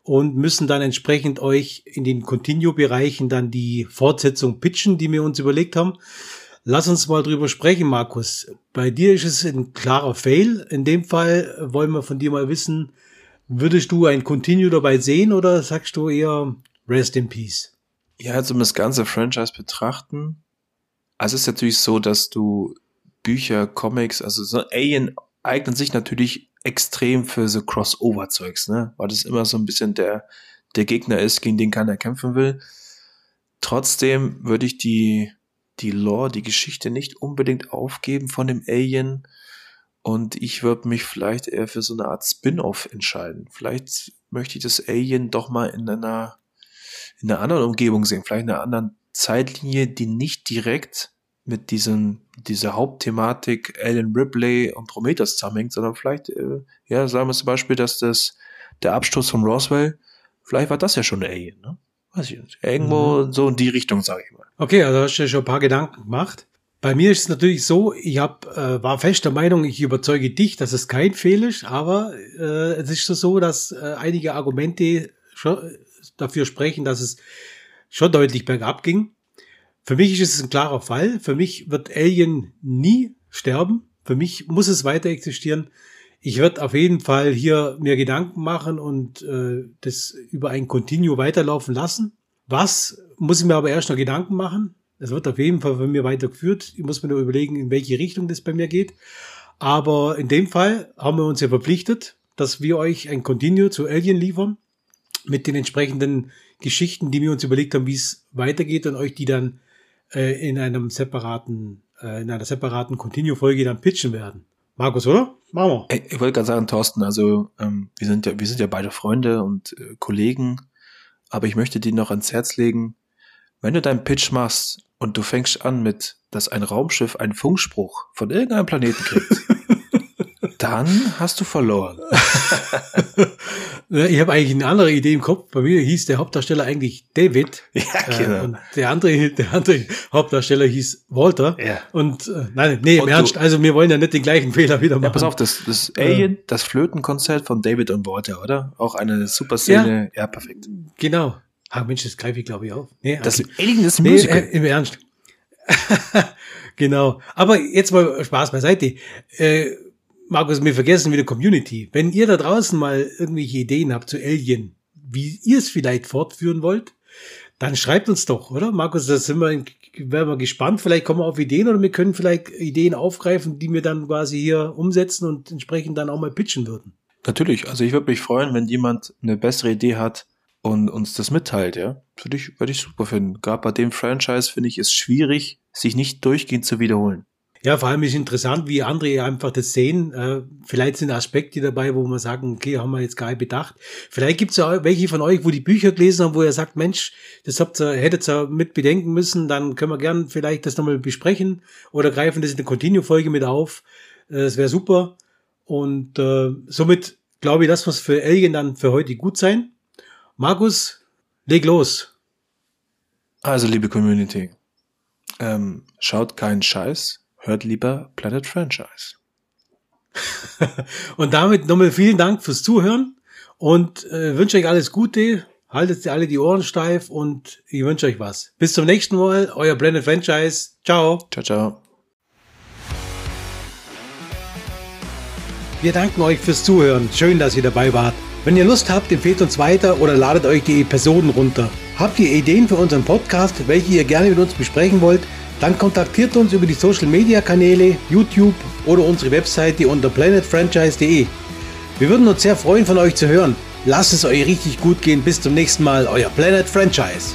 A: und müssen dann entsprechend euch in den Continue-Bereichen dann die Fortsetzung pitchen, die wir uns überlegt haben. Lass uns mal drüber sprechen, Markus. Bei dir ist es ein klarer Fail. In dem Fall wollen wir von dir mal wissen, würdest du ein Continue dabei sehen oder sagst du eher Rest in Peace?
B: Ja, also um das ganze Franchise betrachten, also es ist natürlich so, dass du Bücher, Comics, also so Alien eignen sich natürlich extrem für so Crossover-Zeugs, ne? Weil das immer so ein bisschen der, der Gegner ist, gegen den keiner kämpfen will. Trotzdem würde ich die die Lore, die Geschichte nicht unbedingt aufgeben von dem Alien. Und ich würde mich vielleicht eher für so eine Art Spin-off entscheiden. Vielleicht möchte ich das Alien doch mal in einer, in einer anderen Umgebung sehen. Vielleicht in einer anderen Zeitlinie, die nicht direkt mit diesem, dieser Hauptthematik Alan Ripley und Prometheus zusammenhängt, sondern vielleicht, äh, ja, sagen wir zum Beispiel, dass das, der Absturz von Roswell, vielleicht war das ja schon ein Alien, ne? Weiß ich nicht. Irgendwo mhm. so in die Richtung, sage ich mal.
A: Okay, also hast du schon ein paar Gedanken gemacht. Bei mir ist es natürlich so, ich hab, äh, war fest der Meinung, ich überzeuge dich, dass es kein Fehl ist, aber äh, es ist so, dass äh, einige Argumente schon dafür sprechen, dass es schon deutlich bergab ging. Für mich ist es ein klarer Fall. Für mich wird Alien nie sterben. Für mich muss es weiter existieren. Ich werde auf jeden Fall hier mir Gedanken machen und äh, das über ein Continue weiterlaufen lassen. Was muss ich mir aber erst noch Gedanken machen? Es wird auf jeden Fall von mir weitergeführt. Ich muss mir nur überlegen, in welche Richtung das bei mir geht. Aber in dem Fall haben wir uns ja verpflichtet, dass wir euch ein Continue zu Alien liefern mit den entsprechenden Geschichten, die wir uns überlegt haben, wie es weitergeht und euch die dann äh, in einem separaten, äh, in einer separaten Continue-Folge dann pitchen werden. Markus, oder?
B: Machen wir. Ich wollte gerade sagen, Thorsten, also ähm, wir sind ja, wir sind ja beide Freunde und äh, Kollegen, aber ich möchte dir noch ans Herz legen, wenn du deinen Pitch machst und du fängst an mit, dass ein Raumschiff einen Funkspruch von irgendeinem Planeten kriegt, dann hast du verloren.
A: ich habe eigentlich eine andere Idee im Kopf. Bei mir hieß der Hauptdarsteller eigentlich David. Ja, genau. Äh, und der andere, der andere Hauptdarsteller hieß Walter. Ja. Und äh, nein, nee, im Ernst, also wir wollen ja nicht den gleichen Fehler wieder machen. Ja,
B: pass auf, das, das Alien, das Flötenkonzert von David und Walter, oder? Auch eine super Szene. Ja, ja perfekt.
A: Genau. Ah, Mensch, das greife ich glaube ich auf.
B: Nee, das okay. Alien ist ein nee, Äh,
A: Im Ernst. genau. Aber jetzt mal Spaß beiseite. Äh, Markus, wir vergessen wieder Community. Wenn ihr da draußen mal irgendwelche Ideen habt zu Alien, wie ihr es vielleicht fortführen wollt, dann schreibt uns doch, oder? Markus, da sind wir, wären wir gespannt. Vielleicht kommen wir auf Ideen oder wir können vielleicht Ideen aufgreifen, die wir dann quasi hier umsetzen und entsprechend dann auch mal pitchen würden.
B: Natürlich. Also ich würde mich freuen, wenn jemand eine bessere Idee hat und uns das mitteilt, ja. Würde ich, würde ich super finden. Gerade bei dem Franchise finde ich es schwierig, sich nicht durchgehend zu wiederholen.
A: Ja, vor allem ist interessant, wie andere einfach das sehen. Äh, vielleicht sind Aspekte dabei, wo man sagen, okay, haben wir jetzt gar nicht bedacht. Vielleicht gibt es ja welche von euch, wo die Bücher gelesen haben, wo ihr sagt, Mensch, das habt ihr, hättet ihr mit bedenken müssen, dann können wir gern vielleicht das nochmal besprechen oder greifen das in der Continue-Folge mit auf. Äh, das wäre super. Und äh, somit glaube ich, das was für Alien dann für heute gut sein. Markus, leg los.
B: Also, liebe Community, ähm, schaut keinen Scheiß, hört lieber Planet Franchise.
A: Und damit nochmal vielen Dank fürs Zuhören. Und äh, wünsche euch alles Gute. Haltet alle die Ohren steif und ich wünsche euch was. Bis zum nächsten Mal. Euer Blended Franchise. Ciao.
B: Ciao, ciao.
A: Wir danken euch fürs Zuhören. Schön, dass ihr dabei wart. Wenn ihr Lust habt, empfehlt uns weiter oder ladet euch die Episoden runter. Habt ihr Ideen für unseren Podcast, welche ihr gerne mit uns besprechen wollt? Dann kontaktiert uns über die Social Media Kanäle, YouTube oder unsere Webseite unter planetfranchise.de. Wir würden uns sehr freuen, von euch zu hören. Lasst es euch richtig gut gehen. Bis zum nächsten Mal, euer Planet Franchise.